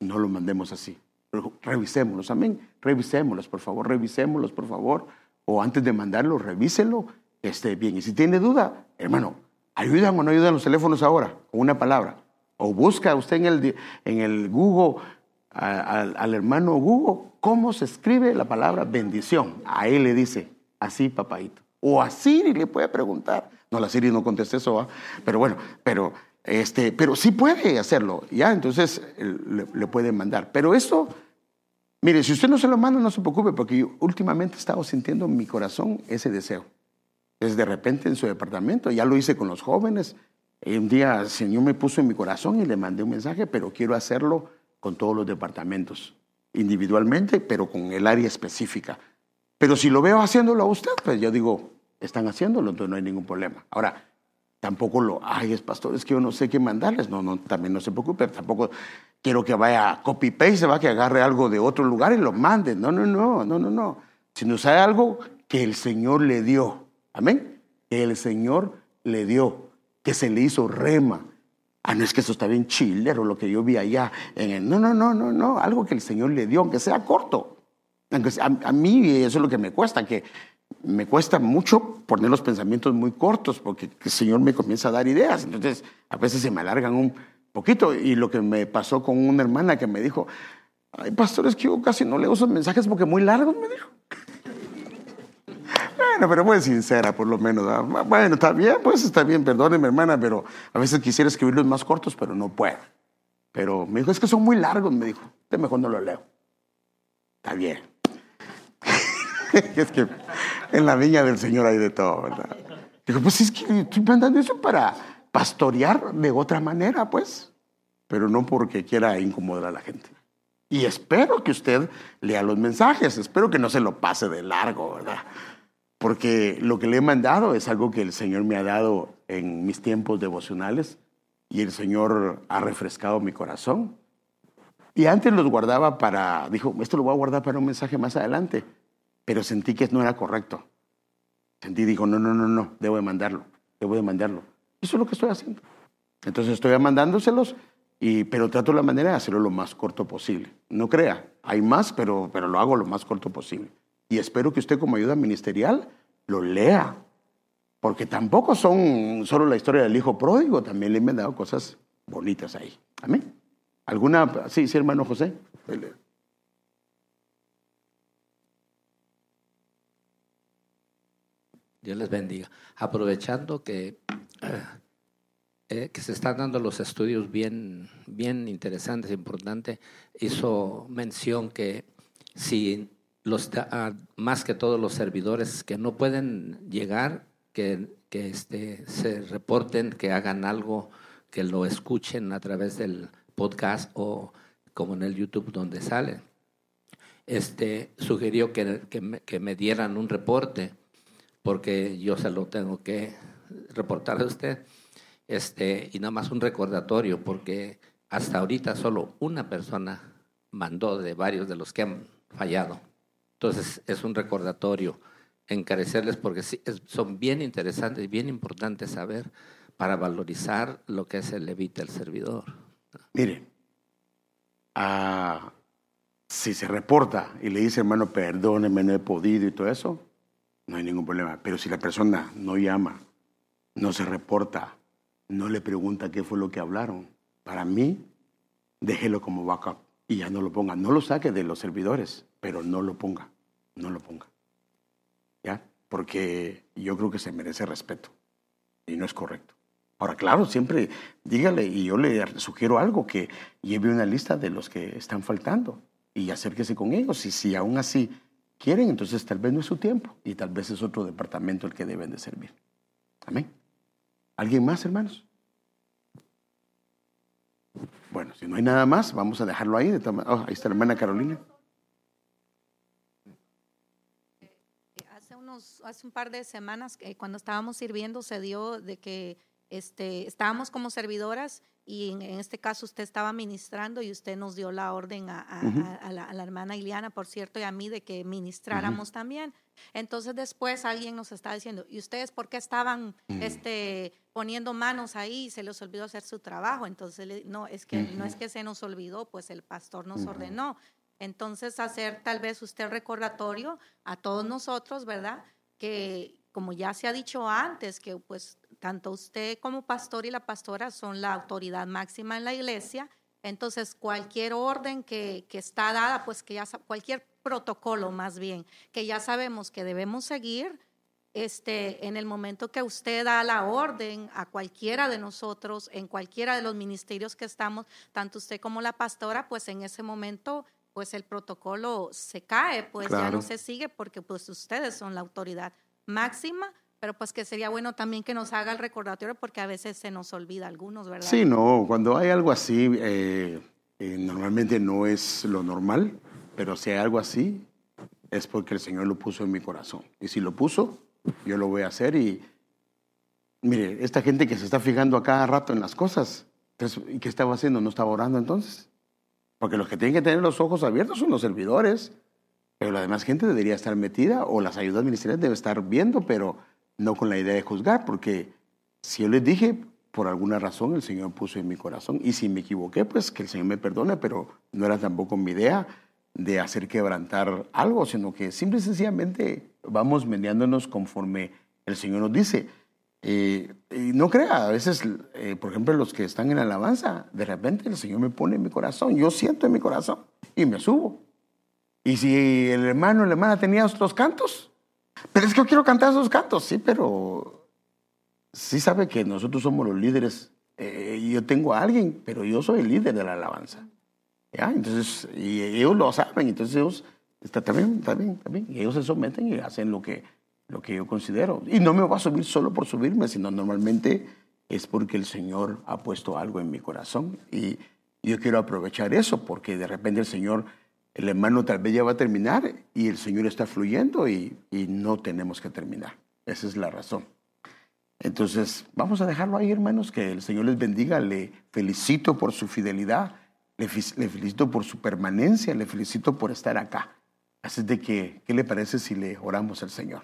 Speaker 1: no los mandemos así. Revisémoslos, amén. Revisémoslos, por favor, revisémoslos, por favor. O antes de mandarlo, revíselo, que esté bien. Y si tiene duda, hermano, ¿ayudan o no ayudan los teléfonos ahora? Con una palabra. O busca usted en el, en el Google al hermano Hugo cómo se escribe la palabra bendición. A él le dice, así, papadito. O a Siri le puede preguntar. No, la Siri no contesta eso, pero bueno, pero, este, pero sí puede hacerlo, ¿ya? Entonces le, puede mandar. Pero esto, mire, si usted no se lo manda, no se preocupe, porque yo últimamente he estado sintiendo en mi corazón ese deseo. Es de repente en su departamento, ya lo hice con los jóvenes. Un día el Señor me puso en mi corazón y le mandé un mensaje, pero quiero hacerlo con todos los departamentos, individualmente, pero con el área específica. Pero si lo veo haciéndolo a usted, pues yo digo, están haciéndolo, entonces no hay ningún problema. Ahora, tampoco lo, ay, es pastor, es que yo no sé qué mandarles. No, no, también no se preocupe, tampoco quiero que vaya a copy-paste, va que agarre algo de otro lugar y lo mande. No, no, no, no, no, no. Si nos hay algo que el Señor le dio, amén, que el Señor le dio, que se le hizo rema, Ah, no es que eso está bien chilero lo que yo vi allá. En el, no, no, no, no, no. Algo que el Señor le dio, aunque sea corto. a, mí eso es lo que me cuesta, que me cuesta mucho poner los pensamientos muy cortos porque el Señor me comienza a dar ideas. Entonces, a veces se me alargan un Poquito. Y lo que me pasó con una hermana que me dijo, ay, pastor, es que yo casi no leo esos mensajes porque muy largos, me dijo. Bueno, pero muy sincera, por lo menos. ¿verdad? Bueno, está bien, pues está bien, perdóneme, hermana, pero a veces quisiera escribirlos más cortos, pero no puedo. Pero me dijo, es que son muy largos, me dijo. Usted mejor no lo leo. Está bien. es que en la viña del Señor hay de todo, ¿verdad? Dijo, pues es que estoy mandando eso para pastorear de otra manera, pues. Pero no porque quiera incomodar a la gente. Y espero que usted lea los mensajes, espero que no se lo pase de largo, ¿verdad? Porque lo que le he mandado es algo que el Señor me ha dado en mis tiempos devocionales y el Señor ha refrescado mi corazón. Y antes los guardaba para, dijo, esto lo voy a guardar para un mensaje más adelante, pero sentí que no era correcto. Sentí, dijo, no, no, no, no, debo de mandarlo, debo de mandarlo. Eso es lo que estoy haciendo. Entonces estoy mandándoselos, y, pero trato la manera de hacerlo lo más corto posible. No crea, hay más, pero, pero lo hago lo más corto posible. Y espero que usted como ayuda ministerial lo lea, porque tampoco son solo la historia del hijo pródigo, también le he dado cosas bonitas ahí. Amén. ¿Alguna? Sí, sí, hermano José.
Speaker 8: Dios les bendiga. Aprovechando que, eh, que se están dando los estudios bien, bien interesantes, importantes, hizo mención que si los, ah, más que todos los servidores que no pueden llegar, que, que este, se reporten, que hagan algo, que lo escuchen a través del podcast o como en el YouTube donde sale. Este, sugirió que, que, me, que me dieran un reporte porque yo se lo tengo que reportar a usted. Este, y nada más un recordatorio, porque hasta ahorita solo una persona mandó de varios de los que han fallado. Entonces es un recordatorio, encarecerles porque son bien interesantes y bien importantes saber para valorizar lo que es el levita, el servidor.
Speaker 1: Mire, ah, si se reporta y le dice, hermano, perdóneme, no he podido y todo eso, no hay ningún problema. Pero si la persona no llama, no se reporta, no le pregunta qué fue lo que hablaron, para mí, déjelo como backup y ya no lo ponga. No lo saque de los servidores, pero no lo ponga, no lo ponga. ¿Ya? Porque yo creo que se merece respeto y no es correcto. Ahora, claro, siempre dígale y yo le sugiero algo, que lleve una lista de los que están faltando y acérquese con ellos. Y si aún así quieren, entonces tal vez no es su tiempo y tal vez es otro departamento el que deben de servir. Amén. ¿Alguien más, hermanos? Bueno, si no hay nada más, vamos a dejarlo ahí. Oh, ahí está la hermana Carolina.
Speaker 2: Hace, unos, hace un par de semanas, eh, cuando estábamos sirviendo, se dio de que este, estábamos como servidoras y en, en, este caso usted estaba ministrando y usted nos dio la orden a, a, uh -huh. a, la, a la, hermana Iliana, por cierto, y a mí de que ministráramos uh -huh. también. Entonces después alguien nos está diciendo, ¿y ustedes por qué estaban uh -huh. este, poniendo manos ahí y se les olvidó hacer su trabajo? Entonces, no, es que no es que se nos olvidó, pues el pastor nos ordenó. Entonces, hacer tal vez usted recordatorio a todos nosotros, ¿verdad? Que como ya se ha dicho antes, que pues tanto usted como pastor y la pastora son la autoridad máxima en la iglesia, entonces cualquier orden que, que está dada, pues que ya cualquier protocolo más bien, que ya sabemos que debemos seguir, este, en el momento que usted da la orden a cualquiera de nosotros, en cualquiera de los ministerios que estamos, tanto usted como la pastora, pues en ese momento pues el protocolo se cae, pues claro. ya no se sigue porque pues ustedes son la autoridad máxima pero pues que sería bueno también que nos haga el recordatorio porque a veces se nos olvida algunos, ¿verdad?
Speaker 1: Sí, no, cuando hay algo así, eh, eh, normalmente no es lo normal, pero si hay algo así, es porque el Señor lo puso en mi corazón. Y si lo puso, yo lo voy a hacer y, mire, esta gente que se está fijando a cada rato en las cosas, entonces, ¿y qué estaba haciendo? ¿No estaba orando entonces? Porque los que tienen que tener los ojos abiertos son los servidores, pero la demás gente debería estar metida o las ayudas ministeriales deben estar viendo, pero no con la idea de juzgar, porque si yo les dije, por alguna razón el Señor puso en mi corazón, y si me equivoqué, pues que el Señor me perdone, pero no era tampoco mi idea de hacer quebrantar algo, sino que simple y sencillamente vamos mediándonos conforme el Señor nos dice. Eh, y no crea, a veces, eh, por ejemplo, los que están en la alabanza, de repente el Señor me pone en mi corazón, yo siento en mi corazón y me subo. Y si el hermano o la hermana tenía otros cantos, pero es que yo quiero cantar esos cantos, sí, pero sí sabe que nosotros somos los líderes. Eh, yo tengo a alguien, pero yo soy el líder de la alabanza. ¿Ya? Entonces, y ellos lo saben, entonces ellos, está, también, también, también, y ellos se someten y hacen lo que, lo que yo considero. Y no me voy a subir solo por subirme, sino normalmente es porque el Señor ha puesto algo en mi corazón y yo quiero aprovechar eso porque de repente el Señor, el hermano tal vez ya va a terminar y el Señor está fluyendo y, y no tenemos que terminar. Esa es la razón. Entonces, vamos a dejarlo ahí, hermanos, que el Señor les bendiga. Le felicito por su fidelidad, le, le felicito por su permanencia, le felicito por estar acá. Así de que, ¿qué le parece si le oramos al Señor?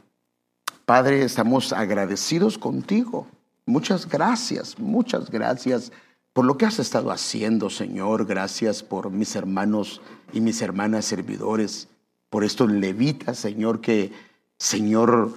Speaker 1: Padre, estamos agradecidos contigo. Muchas gracias, muchas gracias por lo que has estado haciendo, Señor. Gracias por mis hermanos y mis hermanas servidores, por estos levitas, Señor, que, Señor,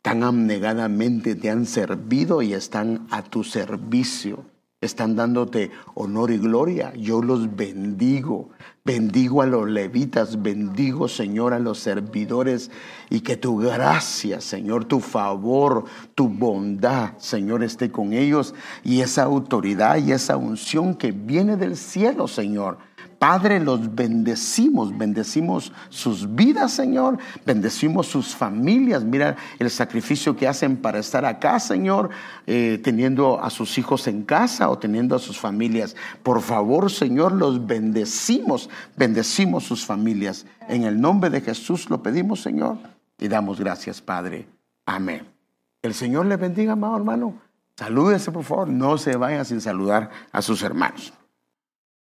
Speaker 1: tan abnegadamente te han servido y están a tu servicio están dándote honor y gloria. Yo los bendigo. Bendigo a los levitas, bendigo, Señor, a los servidores y que tu gracia, Señor, tu favor, tu bondad, Señor, esté con ellos y esa autoridad y esa unción que viene del cielo, Señor Padre, los bendecimos, bendecimos sus vidas, Señor, bendecimos sus familias. Mira el sacrificio que hacen para estar acá, Señor, eh, teniendo a sus hijos en casa o teniendo a sus familias. Por favor, Señor, los bendecimos, bendecimos sus familias. En el nombre de Jesús lo pedimos, Señor, y damos gracias, Padre. Amén. El Señor le bendiga, amado hermano. Salúdese, por favor. No se vaya sin saludar a sus hermanos.